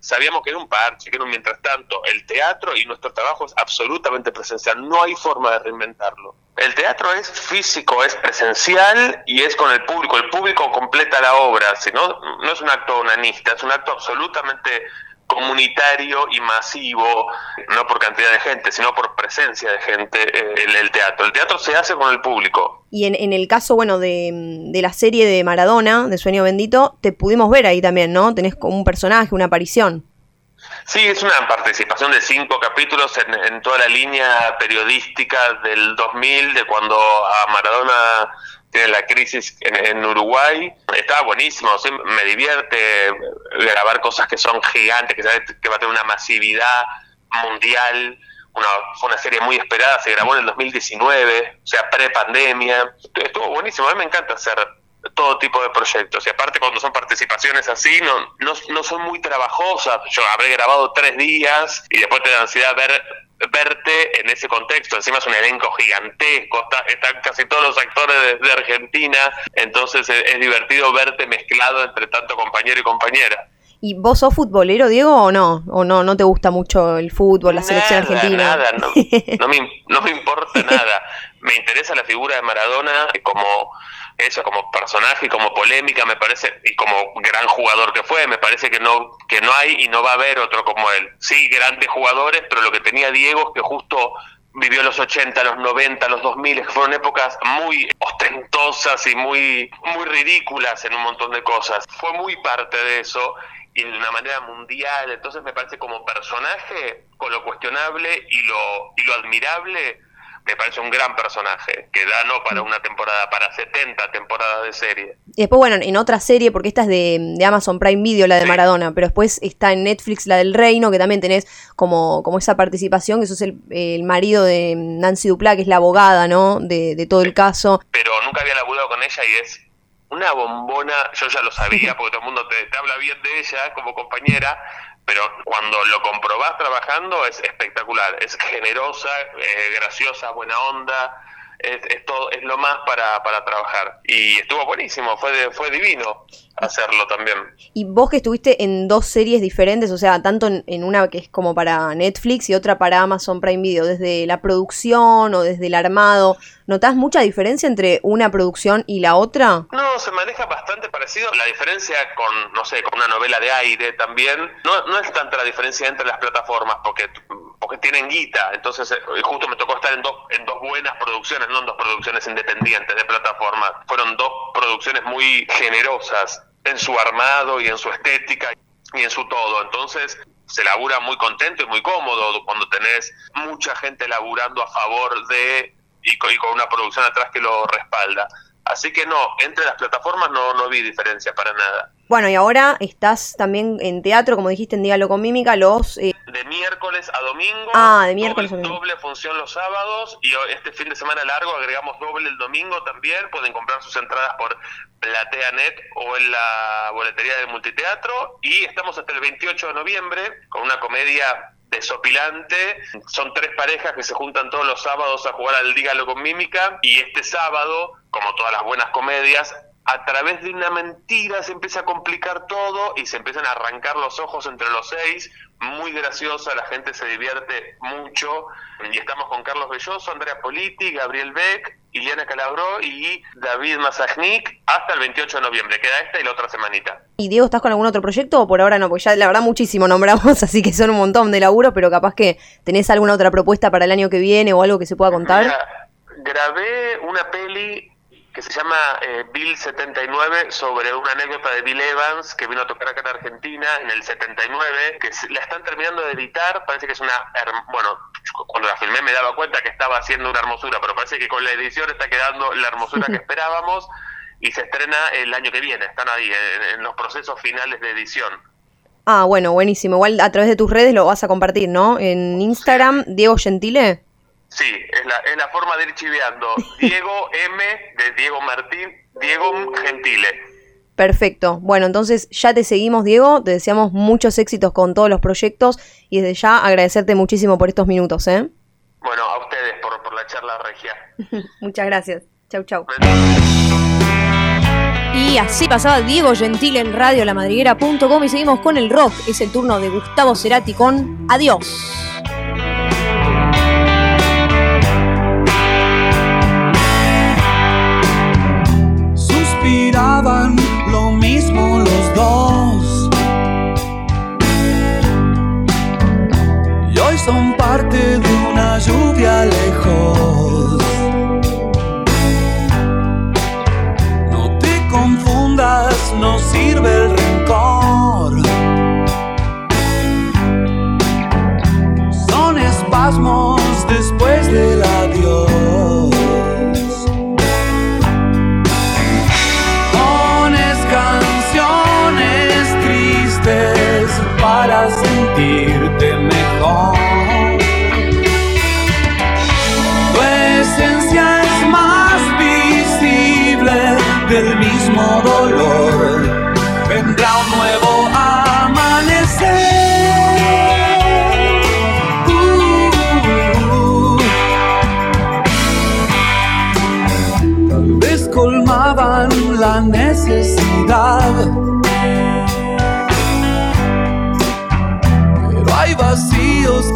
sabíamos que era un parche, que era un mientras tanto, el teatro y nuestro trabajo es absolutamente presencial, no hay forma de reinventarlo. El teatro es físico, es presencial y es con el público. El público completa la obra, si no, no es un acto onanista, es un acto absolutamente comunitario y masivo, no por cantidad de gente, sino por presencia de gente eh, en el teatro. El teatro se hace con el público. Y en, en el caso, bueno, de, de la serie de Maradona, de Sueño Bendito, te pudimos ver ahí también, ¿no? Tenés como un personaje, una aparición. Sí, es una participación de cinco capítulos en, en toda la línea periodística del 2000, de cuando a Maradona tiene la crisis en, Uruguay. Estaba buenísimo, me divierte grabar cosas que son gigantes, que va a tener una masividad mundial. Fue una serie muy esperada, se grabó en el 2019, o sea, pre-pandemia. Estuvo buenísimo, a mí me encanta hacer todo tipo de proyectos. Y aparte cuando son participaciones así, no, no, no son muy trabajosas. Yo habré grabado tres días y después te da ansiedad ver verte en ese contexto. Encima es un elenco gigantesco, está- están casi todos los actores de, de Argentina, entonces es, es divertido verte mezclado entre tanto compañero y compañera. ¿Y vos sos futbolero, Diego, o no? ¿O no, no te gusta mucho el fútbol, la selección argentina? Nada, no, no me, no me importa nada. Me interesa la figura de Maradona como eso, como personaje y como polémica, me parece, y como gran jugador que fue, me parece que no, que no hay y no va a haber otro como él. Sí, grandes jugadores, pero lo que tenía Diego es que justo vivió los 80, los 90, los 2000, que fueron épocas muy ostentosas y muy, muy ridículas en un montón de cosas. Fue muy parte de eso y de una manera mundial. Entonces me parece como personaje, con lo cuestionable y lo, y lo admirable, me parece un gran personaje, que da no para una temporada, para 70 temporadas de serie. Y después, bueno, en otra serie, porque esta es de, de Amazon Prime Video, la de Maradona, pero después está en Netflix la del Reino, que también tenés como, como esa participación, que sos el, el marido de Nancy Duplá, que es la abogada, ¿no? De, de todo el caso. Pero nunca había laburado con ella y es una bombona, yo ya lo sabía, porque todo el mundo te, te habla bien de ella como compañera, pero cuando lo comprobás trabajando es espectacular, es generosa, eh, graciosa, buena onda, es, es todo, es lo más para, para trabajar. Y estuvo buenísimo, fue, de- fue divino hacerlo también. Y vos que estuviste en dos series diferentes, o sea, tanto en, en una que es como para Netflix y otra para Amazon Prime Video, desde la producción o desde el armado, ¿notás mucha diferencia entre una producción y la otra? No, se maneja bastante parecido. La diferencia con, no sé, con una novela de aire también, no, no es tanta la diferencia entre las plataformas, porque porque tienen guita. Entonces, eh, justo me tocó estar en dos, en dos buenas producciones, no en dos producciones independientes de plataformas. Fueron dos producciones muy generosas en su armado y en su estética y en su todo. Entonces, se labura muy contento y muy cómodo cuando tenés mucha gente laburando a favor de y con, y con una producción atrás que lo respalda. Así que no, entre las plataformas no, no vi diferencia para nada. Bueno, y ahora estás también en teatro, como dijiste, en Diálogo con Mímica, los... eh, De miércoles a domingo. Ah, de miércoles a doble, domingo. doble función los sábados y este fin de semana largo agregamos doble el domingo también. Pueden comprar sus entradas por PlateaNet o en la boletería del multiteatro. Y estamos hasta el 28 de noviembre con una comedia desopilante. Son tres parejas que se juntan todos los sábados a jugar al Dígalo con Mímica. Y este sábado, como todas las buenas comedias, a través de una mentira se empieza a complicar todo y se empiezan a arrancar los ojos entre los seis. Muy graciosa, la gente se divierte mucho. Y estamos con Carlos Belloso, Andrea Politi, Gabriel Beck, Iliana Calabró y David Mazajnik hasta el 28 de noviembre. Queda esta y la otra semanita. ¿Y Diego, estás con algún otro proyecto o por ahora no? Porque ya la verdad muchísimo nombramos, así que son un montón de laburo, pero capaz que tenés alguna otra propuesta para el año que viene o algo que se pueda contar. Mira, grabé una peli que se llama eh, Bill 79 sobre una anécdota de Bill Evans que vino a tocar acá en Argentina en el 79, que la están terminando de editar, parece que es una, bueno, cuando la filmé me daba cuenta que estaba haciendo una hermosura, pero parece que con la edición está quedando la hermosura que esperábamos y se estrena el año que viene, están ahí en, en los procesos finales de edición. Ah, bueno, buenísimo. Igual a través de tus redes lo vas a compartir, ¿no? En Instagram, Diego Gentile. Sí, es la, es la forma de ir chiveando. Diego M de Diego Martín, Diego Gentile. Perfecto. Bueno, entonces ya te seguimos, Diego. Te deseamos muchos éxitos con todos los proyectos y desde ya agradecerte muchísimo por estos minutos, ¿eh? Bueno, a ustedes por, por la charla regia. Muchas gracias. Chau, chau. Y así pasaba Diego Gentile en radiolamadriguera.com y seguimos con el rock. Es el turno de Gustavo Cerati con Adiós. Lo mismo los dos. Y hoy son parte de una lluvia lejos. No te confundas, no sirve el rencor. Son espasmos después del adiós. La necesidad. Pero hay vacíos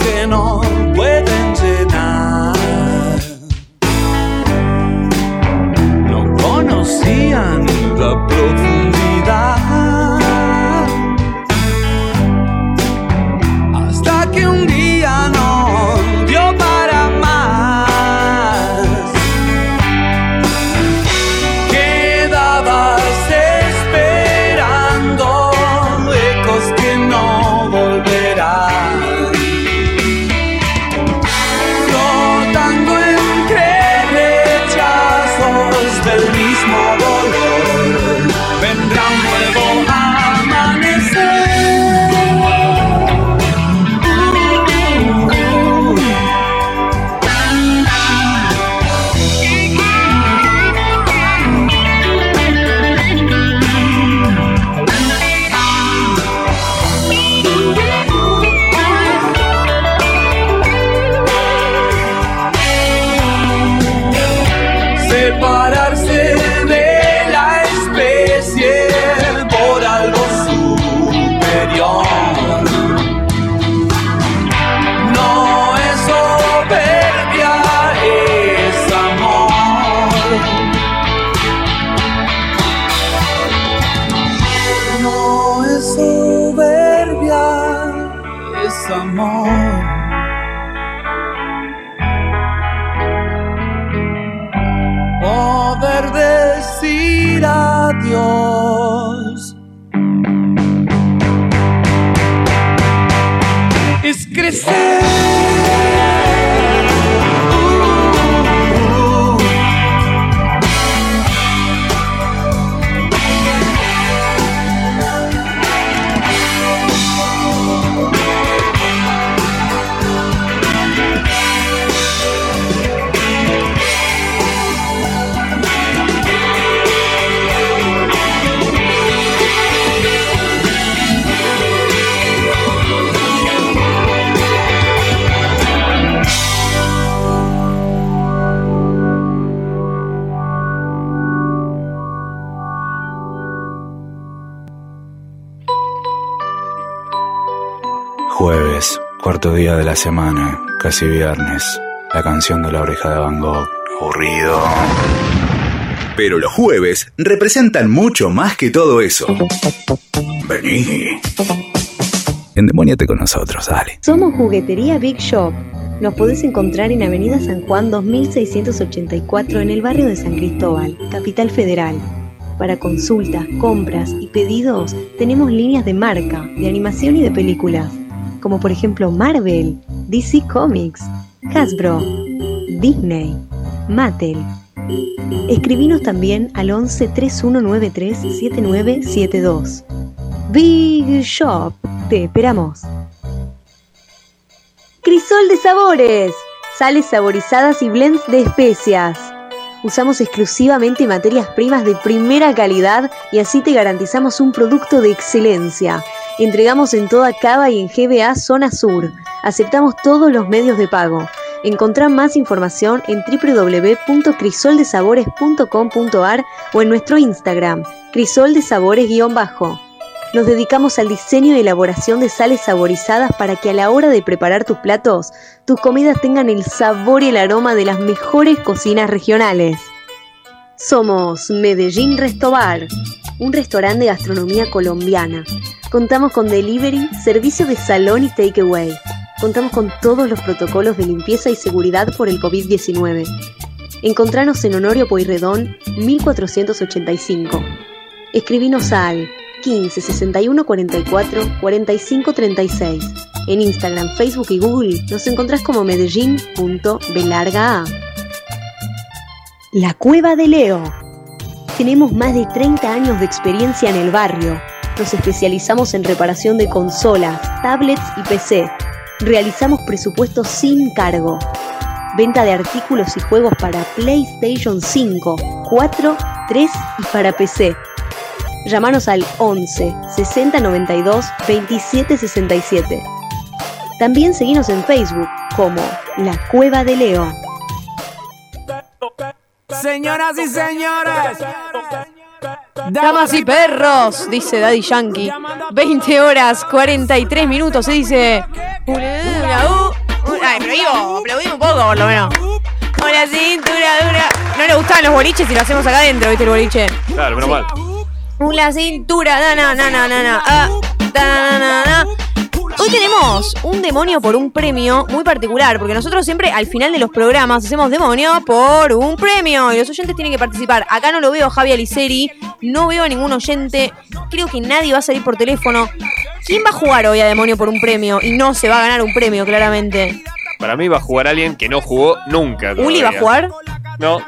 crecer. De la semana, casi viernes. La canción de la oreja de Van Gogh. Aburrido. Pero los jueves representan mucho más que todo eso. Vení. Endemoniate con nosotros, dale. Somos Juguetería Big Shop. Nos podés encontrar en Avenida San Juan 2684 en el barrio de San Cristóbal, Capital Federal. Para consultas, compras y pedidos tenemos líneas de marca, de animación y de películas, como por ejemplo Marvel, DC Comics, Hasbro, Disney, Mattel. Escribinos también al 11 3193 7972. Big Shop, te esperamos. Crisol de sabores, sales saborizadas y blends de especias. Usamos exclusivamente materias primas de primera calidad y así te garantizamos un producto de excelencia. Entregamos en toda Cava y en GBA Zona Sur. Aceptamos todos los medios de pago. Encontrá más información en www.crisoldesabores.com.ar o en nuestro Instagram, crisoldesabores-bajo. Nos dedicamos al diseño y elaboración de sales saborizadas para que a la hora de preparar tus platos, tus comidas tengan el sabor y el aroma de las mejores cocinas regionales. Somos Medellín Restobar, un restaurante de gastronomía colombiana. Contamos con delivery, servicio de salón y takeaway. Contamos con todos los protocolos de limpieza y seguridad por el COVID-19. Encontranos en Honorio Pueyrredón 1485. Escribinos al 15 61 44 45 36. En Instagram, Facebook y Google nos encontrás como medellín.belarga. La Cueva de Leo. Tenemos más de 30 años de experiencia en el barrio. Nos especializamos en reparación de consolas, tablets y PC. Realizamos presupuestos sin cargo. Venta de artículos y juegos para PlayStation 5, 4, 3 y para PC. Llámanos al 11 60 92 27 67. También seguimos en Facebook como La Cueva de Leo. Señoras y señores. Damas y perros, dice Daddy Yankee. 20 horas 43 minutos. Se dice. Una, Ay, digo, aplaudimos un poco por lo menos. Con la cintura dura. No le gustaban los boliches y lo hacemos acá adentro, ¿viste el boliche? Claro, menos mal. Una cintura, na, na, na, na, na, na, ah, da, na, na, na. Hoy tenemos un demonio por un premio muy particular, porque nosotros siempre al final de los programas hacemos demonio por un premio y los oyentes tienen que participar. Acá no lo veo Javi Aliceri, no veo a ningún oyente, creo que nadie va a salir por teléfono. ¿Quién va a jugar hoy a demonio por un premio y no se va a ganar un premio, claramente? Para mí va a jugar alguien que no jugó nunca. ¿Uli va a todavía. jugar? No.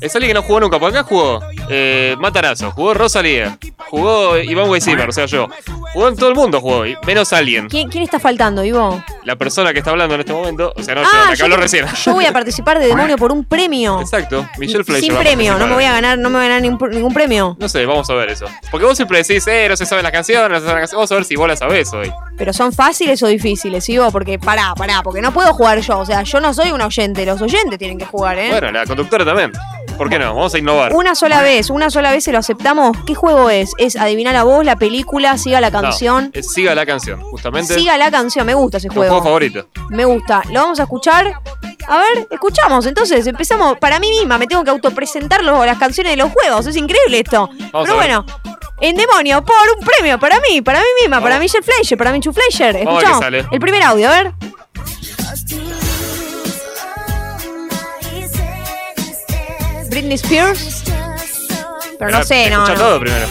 Es alguien que no jugó nunca. Por acá jugó eh, Matarazo, jugó Rosalía, jugó Iván Weisimer, o sea, yo. Jugó en todo el mundo, jugó, menos alguien. ¿Quién, quién está faltando, Ivo? La persona que está hablando en este momento, o sea, no, yo, Ah, la que yo, habló recién. yo voy a participar de demonio por un premio. Exacto, Michelle Fleischer. Sin premio, no me voy a ganar, no me voy a ganar ningún, ningún premio. No sé, vamos a ver eso. Porque vos siempre decís, eh, no se saben las canciones, no se saben las canciones. Vamos a ver si vos las sabés hoy. Pero son fáciles o difíciles, Ivo, porque pará, pará, porque no puedo jugar yo. O sea, yo no soy un oyente, los oyentes tienen que jugar, ¿eh? Bueno, la conductora también. ¿Por qué no? Vamos a innovar. Una sola vez, una sola vez se lo aceptamos. ¿Qué juego es? ¿Es adivinar la voz, la película, siga la No, canción? es siga la canción, justamente. Siga la canción, me gusta ese tu juego juego. favorito. Me gusta. Lo vamos a escuchar. A ver, escuchamos. Entonces, empezamos. Para mí misma, me tengo que autopresentar los- las canciones de los juegos. Es increíble esto. Vamos Pero bueno, en demonio, por un premio para mí, para mí misma, para Michelle Fleischer, para Michu Fleischer. Vamos Escuchamos. El primer audio, a ver. Britney Spears. Pero no sé, no. Escucha no. todo primero.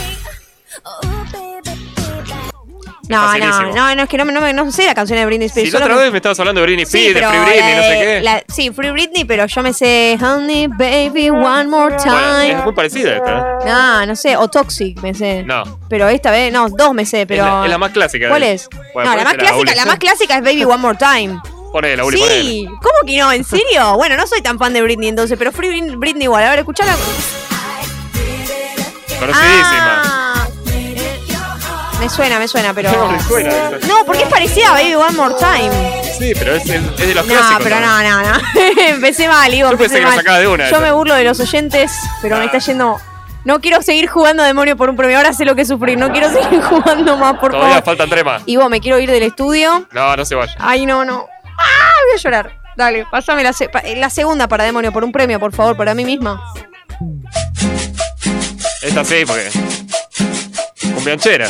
No, no, no, no, es que no, me- no, me- no sé la canción de Britney Spears. Si la otra vez me estabas hablando de Britney Sí, Spears, de pero Free Britney, no sé de- qué. la- sí, Free Britney, pero yo me sé Honey Baby One More Bueno, Time. es muy parecida esta. ¿eh? No, no sé, o Toxic me sé. No. Pero esta vez, no, dos me sé, pero. Es la, es la más clásica. ¿Cuál de- es? Bueno, no, la más clásica, la más clásica es Baby One More Time. Ponela, Sí, ¿cómo que no? ¿En serio? Bueno, no soy tan fan de Britney entonces, pero Free Britney- igual. A ver, escuchala. Conocidísima. Ah, me suena, me suena, pero. No, me suena. No, porque es parecida a Baby One More Time. Sí, pero es, es de los No, clásicos. pero no, no, no. empecé mal, Ivo. Yo pensé empecé que lo mal. sacaba de una, Yo esa. me burlo de los oyentes, pero me está yendo. No quiero seguir jugando a demonio por un premio. Ahora sé lo que es sufrir. No quiero seguir jugando más, por Todavía favor. faltan tres más. Ivo, me quiero ir del estudio. No, no se vaya. Ay, no, no. ¡Ah! Voy a llorar. Dale, pásame la, se- pa- la segunda para demonio por un premio, por favor, para mí misma. Esta sí, porque. Cumbianchera.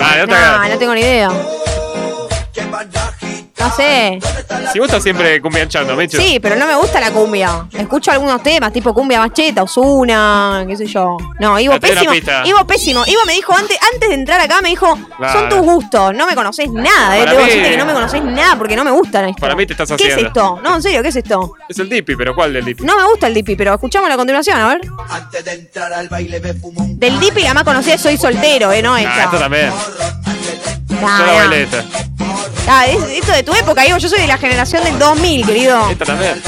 Ah, no te No, hagas. no tengo ni idea. No sé. Si vos estás siempre cumbianchando, Mecho. Sí, pero no me gusta la cumbia. Escucho algunos temas, tipo cumbia macheta, Osuna, qué sé yo. No, Ivo pésimo. Ivo pésimo. Ivo me dijo antes, antes de entrar acá, me dijo, Claro. son tus gustos, no me conocés nada, eh. Para Debo mí- decirte que no me conocés nada porque no me gustan esto. Para mí te estás ¿Qué haciendo. es esto? No, en serio, ¿qué es esto? Es el Dipi, pero ¿cuál del Dipi? No me gusta el Dipi, pero escuchamos a continuación, a ver. Del Dipi la más conocida Soy Soltero, eh, no Ah, esta. esta también. Yo la esta. Ah, es- esto de tu época, Ivo, yo soy de la generación del 2000, querido. Esta también.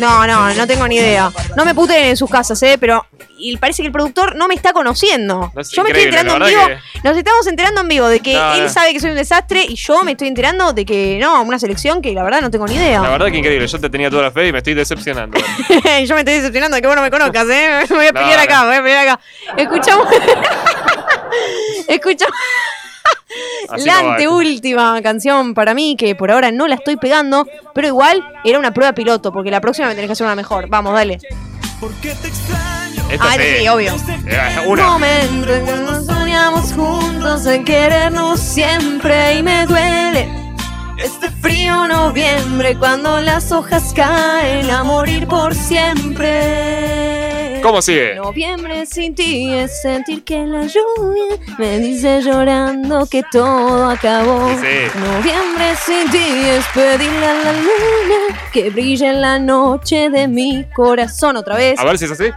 No, no, no tengo ni idea. No me puten en sus casas, ¿eh? Pero y parece que el productor no me está conociendo. No, es yo me estoy enterando en vivo. Nos estamos enterando en vivo de que No, él no. sabe que soy un desastre y yo me estoy enterando de que no, una selección que la verdad no tengo ni idea. La verdad que increíble. Yo te tenía toda la fe y me estoy decepcionando. yo me estoy decepcionando de que vos no me conozcas, ¿eh? Me voy a pelear acá, me voy a pelear acá. Escuchamos. Escuchamos. Así la no anteúltima canción para mí, que por ahora no la estoy pegando, pero igual era una prueba piloto, porque la próxima me tenés que hacer una mejor. Vamos, dale. Esta Ah, sí. sí, obvio. Eh, Una. Momento en que nos soñamos juntos en querernos siempre y me duele. Este frío noviembre cuando las hojas caen a morir por siempre. ¿Cómo sigue? Noviembre sin ti es sentir que la lluvia me dice llorando que todo acabó. Sí. Noviembre sin ti es pedirle a la luna que brille en la noche de mi corazón otra vez. A ver si es así.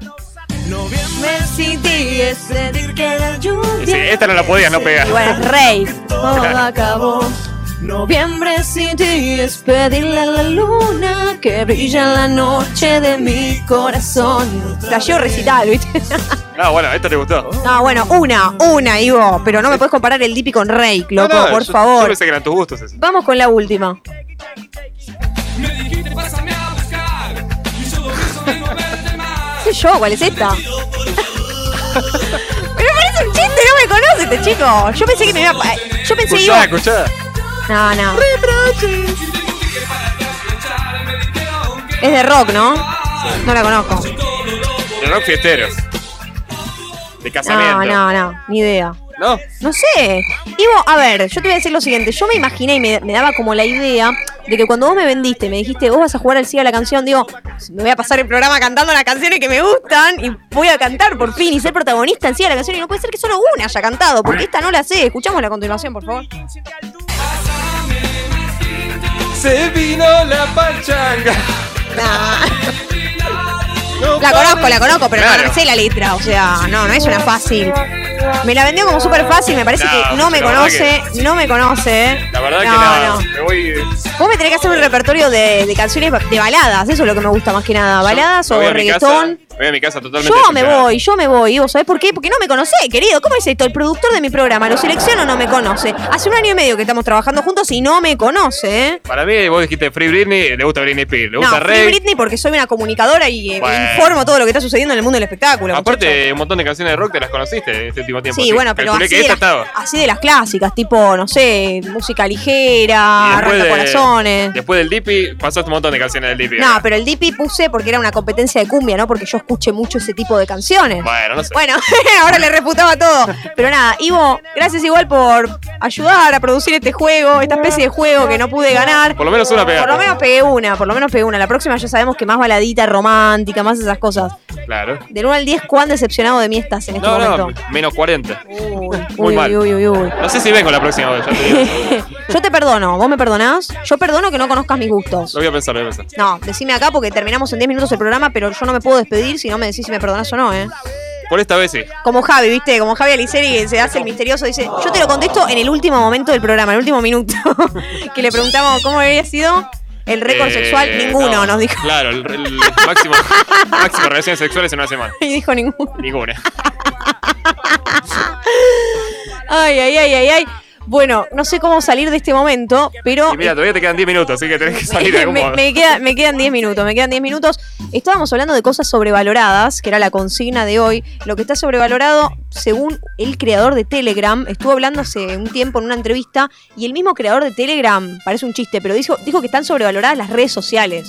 Noviembre sin ti es sentir que la lluvia. Sí, esta no la podías no pegar. Es rey, todo acabó. Noviembre sin ti es pedirle a la luna que brilla en la noche de mi corazón. Cayó recital, ¿viste? Ah, bueno, esta te gustó. No, bueno, una, una, Ivo. Pero no me puedes comparar el Dipi con Rey, loco, No, no, por yo- favor. Yo pensé que eran tus gustos esos. Vamos con la última. ¿Qué yo? ¿Cuál es esta? Pero parece un chiste, no me conoce este chico. Yo pensé que me iba a... Yo pensé que iba... Escuchá, No, no. Es de rock, ¿no? No la conozco. De rock fiesteros. De casamiento. No, no, no. Ni idea. ¿No? No sé. Ivo, a ver, yo te voy a decir lo siguiente. Yo me imaginé y me, me daba como la idea de que cuando vos me vendiste, me dijiste, vos vas a jugar al Siga la canción, digo, me voy a pasar el programa cantando las canciones que me gustan y voy a cantar por fin y ser protagonista en Siga la canción. Y no puede ser que solo una haya cantado, porque esta no la sé. Escuchamos la continuación, por favor. Se vino la pachanga. La conozco, la conozco, pero Claro. no sé la letra. O sea, no, no es una fácil. Me la vendió como súper fácil, me parece No, que no me conoce, no me conoce. La verdad no, que nada. no. Me voy. Vos me tenés que hacer un repertorio de, de canciones de baladas, eso es lo que me gusta más que nada. Baladas o reggaetón. Voy a mi casa totalmente. Yo me voy, yo me voy. ¿Y vos sabés por qué? Porque no me conocé, querido. ¿Cómo es esto? El productor de mi programa lo selecciona o no me conoce. Hace un año y medio que estamos trabajando juntos y no me conoce, ¿eh? Para mí, vos dijiste Free Britney, le gusta Britney Spears, le gusta No, Rey. Free Britney porque soy una comunicadora y eh, Bueno. Informo todo lo que está sucediendo en el mundo del espectáculo. Aparte, un montón de canciones de rock te las conociste este último tiempo. Sí, bueno, pero así de, las, estaba. así de las clásicas, tipo, no sé, música ligera, arranca de- corazones. después del Dippy, pasaste un montón de canciones del Dippy. No, pero el Dippy puse porque era una competencia de cumbia, ¿no? Porque yo escuché mucho ese tipo de canciones. Bueno, no sé. Bueno, ahora le refutaba todo. Pero nada, Ivo, gracias igual por ayudar a producir este juego, esta especie de juego que no pude ganar. Por lo menos una Por pegaste. lo menos pegué una, por lo menos pegué una. La próxima ya sabemos que más baladita, romántica, más esas cosas. Claro. Del 1 al 10, ¿cuán decepcionado de mí estás en este No, momento? no, menos 40. Uy, Muy uy, mal. uy, uy, uy. No sé si vengo la próxima vez, te. Yo te perdono, ¿vos me perdonás? Yo perdono que no conozcas mis gustos. Lo voy a pensar, lo voy a pensar. No, decime acá porque terminamos en 10 minutos el programa, pero yo no me puedo despedir si no me decís si me perdonás o no, ¿eh? Por esta vez sí. Como Javi, ¿viste? Como Javi Aliceri que se hace el misterioso, dice, yo te lo contesto en el último momento del programa, en el último minuto. que le preguntamos cómo había sido el récord Eh, sexual, ninguno no, nos dijo. Claro, el, el máximo, máximo relaciones sexuales en una semana. Y dijo ninguno. Ninguna. Ay, ay, ay, ay, ay. Bueno, no sé cómo salir de este momento, pero Y mira, todavía te quedan 10 minutos, así que tenés que salir de me, me queda- me quedan 10 minutos, me quedan 10 minutos. Estábamos hablando de cosas sobrevaloradas, que era la consigna de hoy. Lo que está sobrevalorado, según el creador de Telegram, estuvo hablando hace un tiempo en una entrevista, y el mismo creador de Telegram, parece un chiste, pero dijo, dijo que están sobrevaloradas las redes sociales.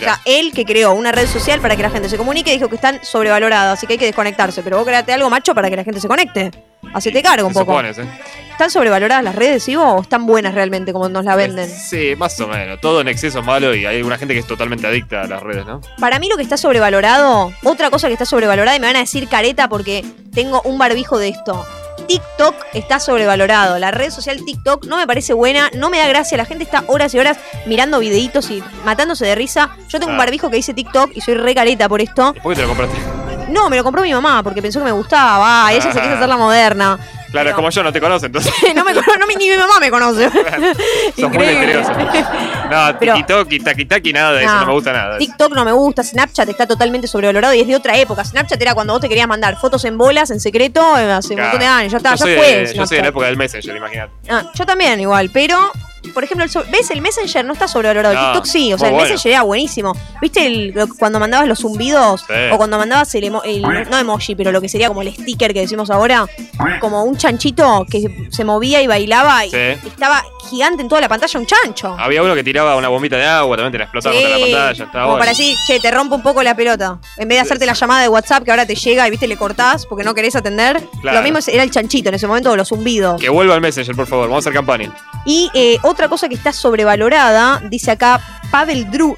Mirá. O sea, él que creó una red social para que la gente se comunique, dijo que están sobrevaloradas, así que hay que desconectarse. Pero vos créate algo, macho, para que la gente se conecte. Hacete cargo un poco. supones, ¿eh? ¿Están sobrevaloradas las redes, Ivo, o están buenas realmente como nos la venden? Sí, más o menos. Todo en exceso es malo y hay alguna gente que es totalmente adicta a las redes, ¿no? Para mí lo que está sobrevalorado, otra cosa que está sobrevalorada y me van a decir careta porque tengo un barbijo de esto. TikTok está sobrevalorado. La red social TikTok no me parece buena, no me da gracia. La gente está horas y horas mirando videitos y matándose de risa. Yo tengo un Ah. barbijo que dice TikTok y soy re careta por esto. ¿Por qué te lo compraste? No, me lo compró mi mamá porque pensó que me gustaba. Y ella se quiso hacer la moderna. Claro, como yo, no te conoce, entonces. no me cono- no ni mi mamá me conoce. Sos muy misterioso. No, Pero- tiki-toki, taki-taki, nada de eso, No. me gusta nada. TikTok no me gusta, Snapchat está totalmente sobrevalorado y es de otra época. Snapchat era cuando vos te querías mandar fotos en bolas, en secreto, eh, hace un montón de años. Ya está, yo ya fue. de- yo soy de la época del Messenger, imagínate. Ah, yo también igual, pero por ejemplo, el so- ¿ves? El Messenger no está sobrevalorado. El No, TikTok sí, o sea, el bueno. Messenger era buenísimo. ¿Viste el- lo- cuando mandabas los zumbidos? Sí. O cuando mandabas el, emo- el- no emoji, pero lo que sería como el sticker que decimos ahora, como un chanchito que se movía y bailaba y Sí. estaba gigante en toda la pantalla, un chancho. Había uno que tiraba una bombita de agua, también te la explotaba contra la Sí, pantalla. Estaba como bueno. para decir, che, te rompo un poco la pelota. En vez de hacerte la llamada de WhatsApp que ahora te llega y viste le cortás porque no querés atender. Claro. Lo mismo era el chanchito en ese momento, los zumbidos. Que vuelva al Messenger, por favor. Vamos a hacer campaña. Y eh, otra cosa que está sobrevalorada, dice acá Pavel Dru.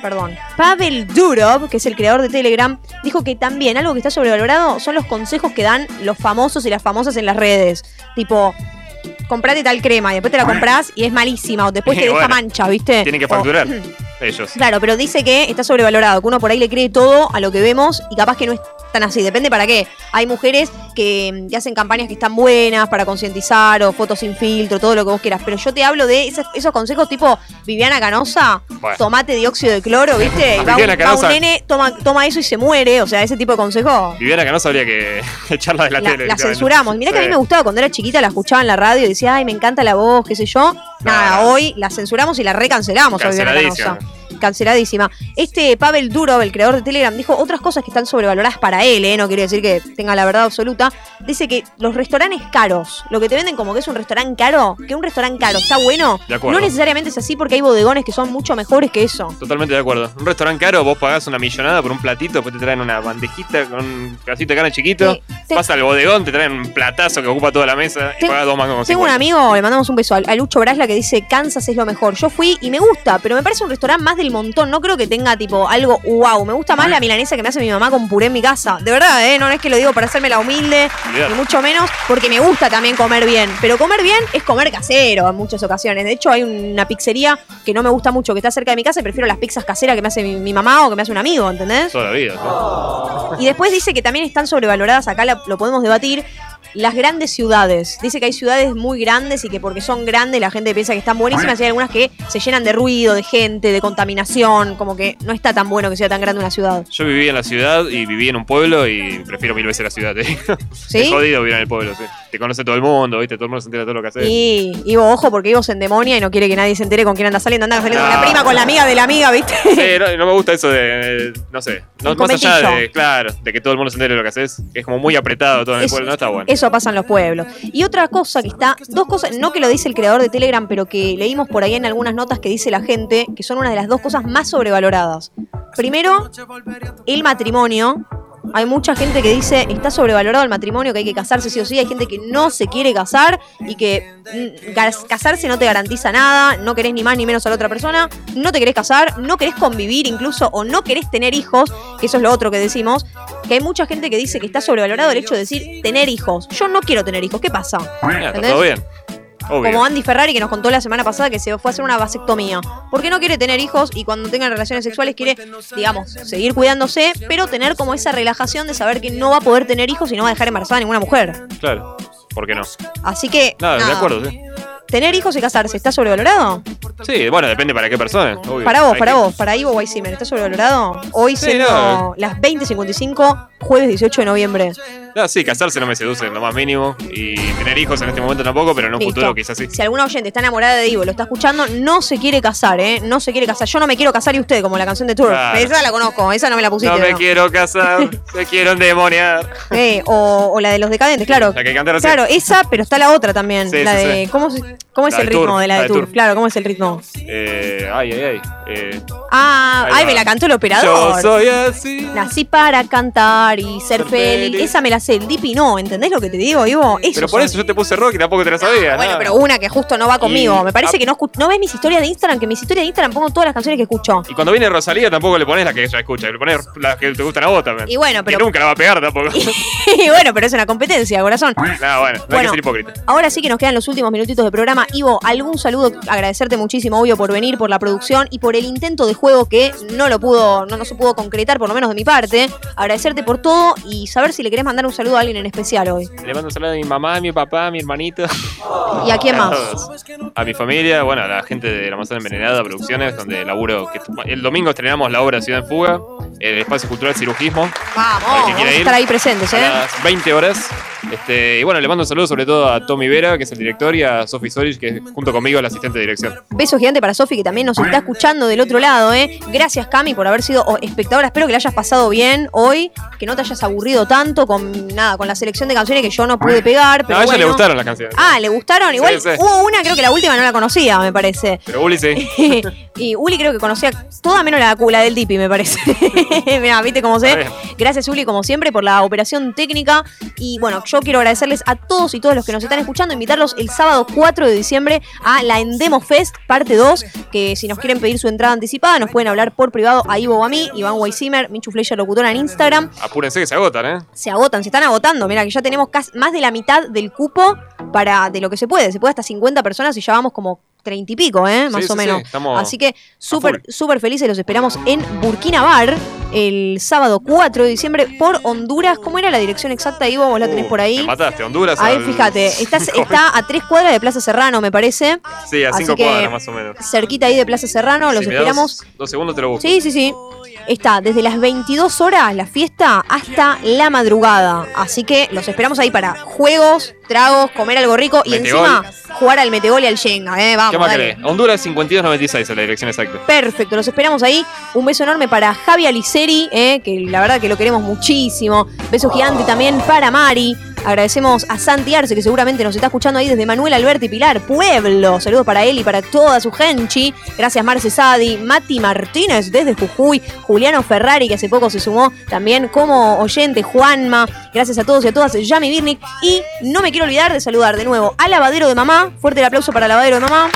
Perdón. Pavel Durov, que es el creador de Telegram, dijo que también algo que está sobrevalorado son los consejos que dan los famosos y las famosas en las redes. Tipo, comprate tal crema y después te la comprás y es malísima o después te Y deja bueno, mancha, ¿viste? Tienen que O- facturar. Ellos. Claro, pero dice que está sobrevalorado, que uno por ahí le cree todo a lo que vemos y capaz que no es tan así. Depende para qué. Hay mujeres que, mm, que hacen campañas que están buenas para concientizar o fotos sin filtro, todo lo que vos quieras. Pero yo te hablo de esos, esos consejos tipo Viviana Canosa, Bueno. tomate dióxido de cloro, ¿viste? Y va, un, Viviana va un Canosa. nene, toma, toma eso y se muere. O sea, ese tipo de consejos. Viviana que no sabría que echarla de la, La, tele. la censuramos. Mirá que a mí me gustaba cuando era chiquita, la escuchaba en la radio y decía, ay, me encanta la voz, qué sé yo. Nada, hoy la censuramos y la recancelamos Canceladísima. Este Pavel Durov, el creador de Telegram, dijo otras cosas que están sobrevaloradas para él, ¿eh? no quiere decir que tenga la verdad absoluta. Dice que los restaurantes caros, lo que te venden como que es un restaurante caro, que un restaurante caro está bueno, no necesariamente es así porque hay bodegones que son mucho mejores que eso. Totalmente de acuerdo. Un restaurante caro, vos pagás una millonada por un platito, después te traen una bandejita con un pedacito de carne chiquito. te- Vas al bodegón, te traen un platazo que ocupa toda la mesa y pagás dos mangos con Tengo un 50. amigo, le mandamos un beso, a Lucho Brasla que dice Kansas es lo mejor. Yo fui y me gusta, pero me parece un restaurante más del montón. No creo que tenga tipo algo wow. Me gusta más la milanesa que me hace mi mamá con puré en mi casa. De verdad, ¿eh? No es que lo digo para hacerme la humilde, ni mucho menos, porque me gusta también comer bien. Pero comer bien es comer casero en muchas ocasiones. De hecho, hay una pizzería que no me gusta mucho, que está cerca de mi casa y prefiero las pizzas caseras que me hace mi, mi mamá o que me hace un amigo, ¿entendés? Toda la vida. ¿sí? Y después dice que también están sobrevaloradas, acá la- lo podemos debatir, las grandes ciudades. Dice que hay ciudades muy grandes y que porque son grandes la gente piensa que están buenísimas y hay algunas que se llenan de ruido, de gente, de contaminación, como que no está tan bueno que sea tan grande una ciudad. Yo viví en la ciudad y viví en un pueblo y prefiero mil veces la ciudad. te digo. ¿Sí? Es jodido vivir en el pueblo, sí. Te conoce todo el mundo, ¿viste? Todo el mundo se entera de todo lo que haces. Y Ivo, ojo, porque Ivo se endemonia y no quiere que nadie se entere con quién anda saliendo. Anda saliendo con la prima, con la amiga de la amiga, ¿viste? Sí, no, no me gusta eso de, de- no sé, no, más allá de, claro, de que todo el mundo se entere de lo que haces, es como muy apretado todo en el pueblo, no está bueno. Eso pasa en los pueblos. Y otra cosa que está, dos cosas, no que lo dice el creador de Telegram, pero que leímos por ahí en algunas notas que dice la gente, que son una de las dos cosas más sobrevaloradas. Primero, el matrimonio. Hay mucha gente que dice está sobrevalorado el matrimonio, que hay que casarse sí o sí. Hay gente que no se quiere casar y que mm, casarse no te garantiza nada, no querés ni más ni menos a la otra persona, no te querés casar, no querés convivir incluso o no querés tener hijos, que eso es lo otro que decimos. Que hay mucha gente que dice que está sobrevalorado el hecho de decir tener hijos. Yo no quiero tener hijos, ¿qué pasa? Mira, está todo bien. Obvio. Como Andy Ferrari que nos contó la semana pasada que se fue a hacer una vasectomía. Porque no quiere tener hijos y cuando tengan relaciones sexuales quiere, digamos, seguir cuidándose, pero tener como esa relajación de saber que no va a poder tener hijos y no va a dejar embarazada a ninguna mujer. Claro, ¿por qué no? Así que, Nada, de nada, acuerdo, sí. tener hijos y casarse, ¿está sobrevalorado? Sí, bueno, depende para qué persona. obvio. Para vos, Hay para que- vos, para Ivo Weissimer, ¿está sobrevalorado? Hoy Sí, siendo no. las 20.55, jueves 18 de noviembre. No, sí, casarse no me seduce en lo más mínimo. Y tener hijos en este momento tampoco, pero en un Listo. futuro quizás sí. Si alguna oyente está enamorada de Ivo, lo está escuchando, no se quiere casar, ¿eh? No se quiere casar. Yo no me quiero casar y usted, como la canción de Tour. Claro. Esa la conozco, esa no me la pusiste. No me ¿no? quiero casar, me quiero endemoniar. Eh, o, o la de los decadentes, claro. La que canté recién. Claro, esa, pero está la otra también. Sí, la sí, de. sí. ¿Cómo, se- cómo es el ritmo Tour, de la de, Tour? Claro, ¿cómo es el ritmo? Eh, ay, ay, ay. Eh, Ah, ay, va. me la cantó el operador. yo soy así. Nací para cantar y ser Ser feliz. feliz. Esa me la sé, el Dipi no, ¿entendés lo que te digo, Ivo? Eso Pero por eso yo te puse rock y tampoco te la sabía. Bueno, nada. pero una que justo no va conmigo. Y- Me parece ah. que no, no ves mis historias de Instagram, que mis historias de Instagram pongo todas las canciones que escucho. Y cuando viene Rosalía tampoco le pones la que ella escucha, le pones las que te gustan a vos también. Y bueno, pero- Que nunca la va a pegar tampoco. y bueno, pero es una competencia, corazón. no, bueno, no hay que Bueno. ser hipócrita. Ahora sí que nos quedan los últimos minutitos de programa. Ivo, algún saludo, agradecerte muchísimo, obvio, por venir, por la producción y por el intento de juego que no lo pudo, no, no se pudo concretar, por lo menos de mi parte. Agradecerte por todo y saber si le querés mandar un saludo a alguien en especial hoy. Le mando un saludo a mi mamá, a mi papá, a mi hermanito. ¿Y a quién más? A mi familia, bueno, a la gente de la Manzana Envenenada Producciones, donde laburo. Que, el domingo estrenamos la obra Ciudad en Fuga, el espacio cultural Cirugismo. Para Vamos, vamos a estar ahí presentes, a ¿eh? las 20 horas. Este, y bueno, le mando un saludo sobre todo a Tommy Vera, que es el director, y a Sophie Sorich, que es junto conmigo el asistente de dirección. Beso gigante para Sofi, que también nos está escuchando del otro lado, ¿eh? Gracias, Cami, por haber sido oh, espectadora. Espero que la hayas pasado bien hoy, que no te hayas aburrido tanto con nada, con la selección de canciones que yo no pude pegar. Pero a ella le bueno. gustaron las canciones. Ah, ¿le gustaron? Igual sí. hubo una, creo que la última no la conocía, me parece. Pero Uli sí. y Uli creo que conocía toda menos la, la del Dipi, me parece. Mirá, viste cómo sé. Gracias, Uli, como siempre, por la operación técnica. Y bueno, yo quiero agradecerles a todos y todos los que nos están escuchando, invitarlos el sábado 4 de diciembre a la Endemo Fest, parte 2, que si nos quieren pedir su entrada anticipada, nos pueden hablar por privado a Ivo o a mí, Iván Weissimer, Michu Fleischer Locutora en Instagram. Apúrense que se agotan, ¿eh? Se agotan, se están agotando. Mira, que ya tenemos casi más de la mitad del cupo para de lo que se puede. Se puede hasta 50 personas y ya vamos como 30 y pico, ¿eh? Más Sí, o sí, menos. sí, estamos Así que súper, súper felices. Los esperamos en Burkina Bar el sábado 4 de diciembre por Honduras. ¿Cómo era la dirección exacta, Ivo? Vos la tenés Uh, por Me ahí. mataste, Honduras. Ahí, al- fíjate, estás- está a tres cuadras de Plaza Serrano, me parece. Sí, a Así cinco que cuadras más o menos. Cerquita ahí de Plaza Serrano, los esperamos. Dos segundos te lo busco. Sí, sí, sí. Está desde las 22 horas la fiesta hasta la madrugada. Así que los esperamos ahí para juegos, tragos, comer algo rico y Metegol. encima jugar al metegol y al Shenga. ¿eh? Vamos, ¿Qué más dale. Honduras 5296 es la dirección exacta. Perfecto, los esperamos ahí. Un beso enorme para Javi Aliceri, eh, que la verdad que lo queremos muchísimo. Beso gigante también para Mari. Agradecemos a Santi Arce, que seguramente nos está escuchando ahí desde Manuel Alberti Pilar, Pueblo. Saludos para él y para toda su genchi. Gracias Marce Sadi, Mati Martínez desde Jujuy, Juliano Ferrari, que hace poco se sumó también como oyente, Juanma. Gracias a todos y a todas, Yami Birnik. Y no me quiero olvidar de saludar de nuevo a Lavadero de Mamá. Fuerte el aplauso para Lavadero de Mamá.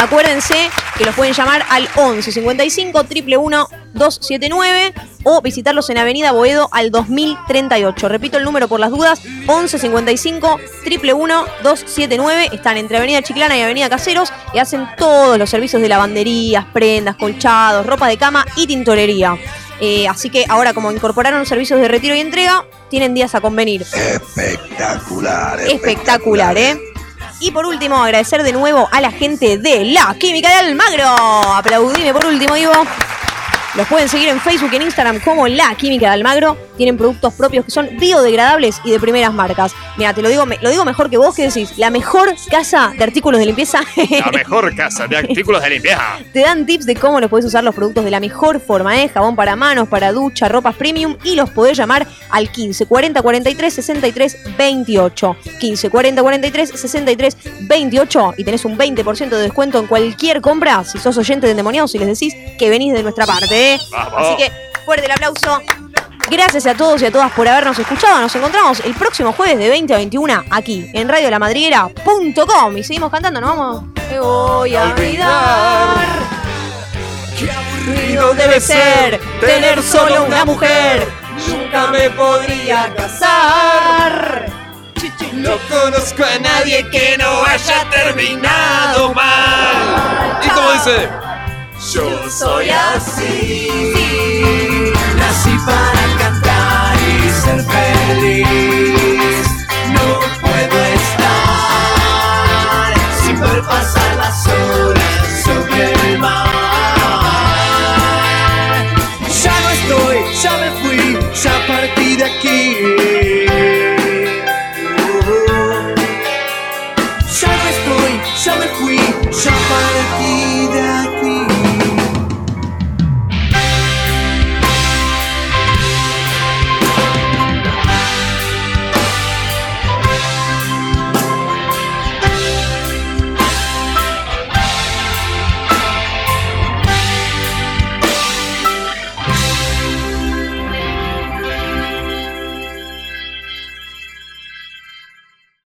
Acuérdense que los pueden llamar al 11 55 111 279 o visitarlos en Avenida Boedo al 2038. Repito el número por las dudas: 11 55 111 279. Están entre Avenida Chiclana y Avenida Caseros y hacen todos los servicios de lavanderías, prendas, colchados, ropa de cama y tintorería. Eh, así que ahora, como incorporaron servicios de retiro y entrega, tienen días a convenir. Espectacular. Espectacular, ¿eh? Y por último, agradecer de nuevo a la gente de La Química de Almagro. Aplaudime por último, Ivo. Los pueden seguir en Facebook y en Instagram como La Química de Almagro. Tienen productos propios que son biodegradables y de primeras marcas. Mira, te lo digo, lo digo mejor que vos que decís. La mejor casa de artículos de limpieza. La mejor casa de artículos de limpieza. Te dan tips de cómo los podés usar los productos de la mejor forma, ¿eh? Jabón para manos, para ducha, ropas premium y los podés llamar al 15 40 43 63 28. 15 40 43 63 28 y tenés un 20% de descuento en cualquier compra si sos oyente de endemoniados y les decís que venís de nuestra parte, ¿eh? Vamos. Así que fuerte el aplauso. Gracias a todos y a todas por habernos escuchado. Nos encontramos el próximo jueves de 20 a 21 aquí en radiolamadriguera.com y seguimos cantando. Nos vamos. Te voy a olvidar. Qué aburrido debe ser tener solo una mujer. Nunca me podría casar. No conozco a nadie que no haya terminado mal. ¿Y cómo dice? Yo soy así. Nací para cantar y ser feliz. No puedo estar sin ver pasar las horas.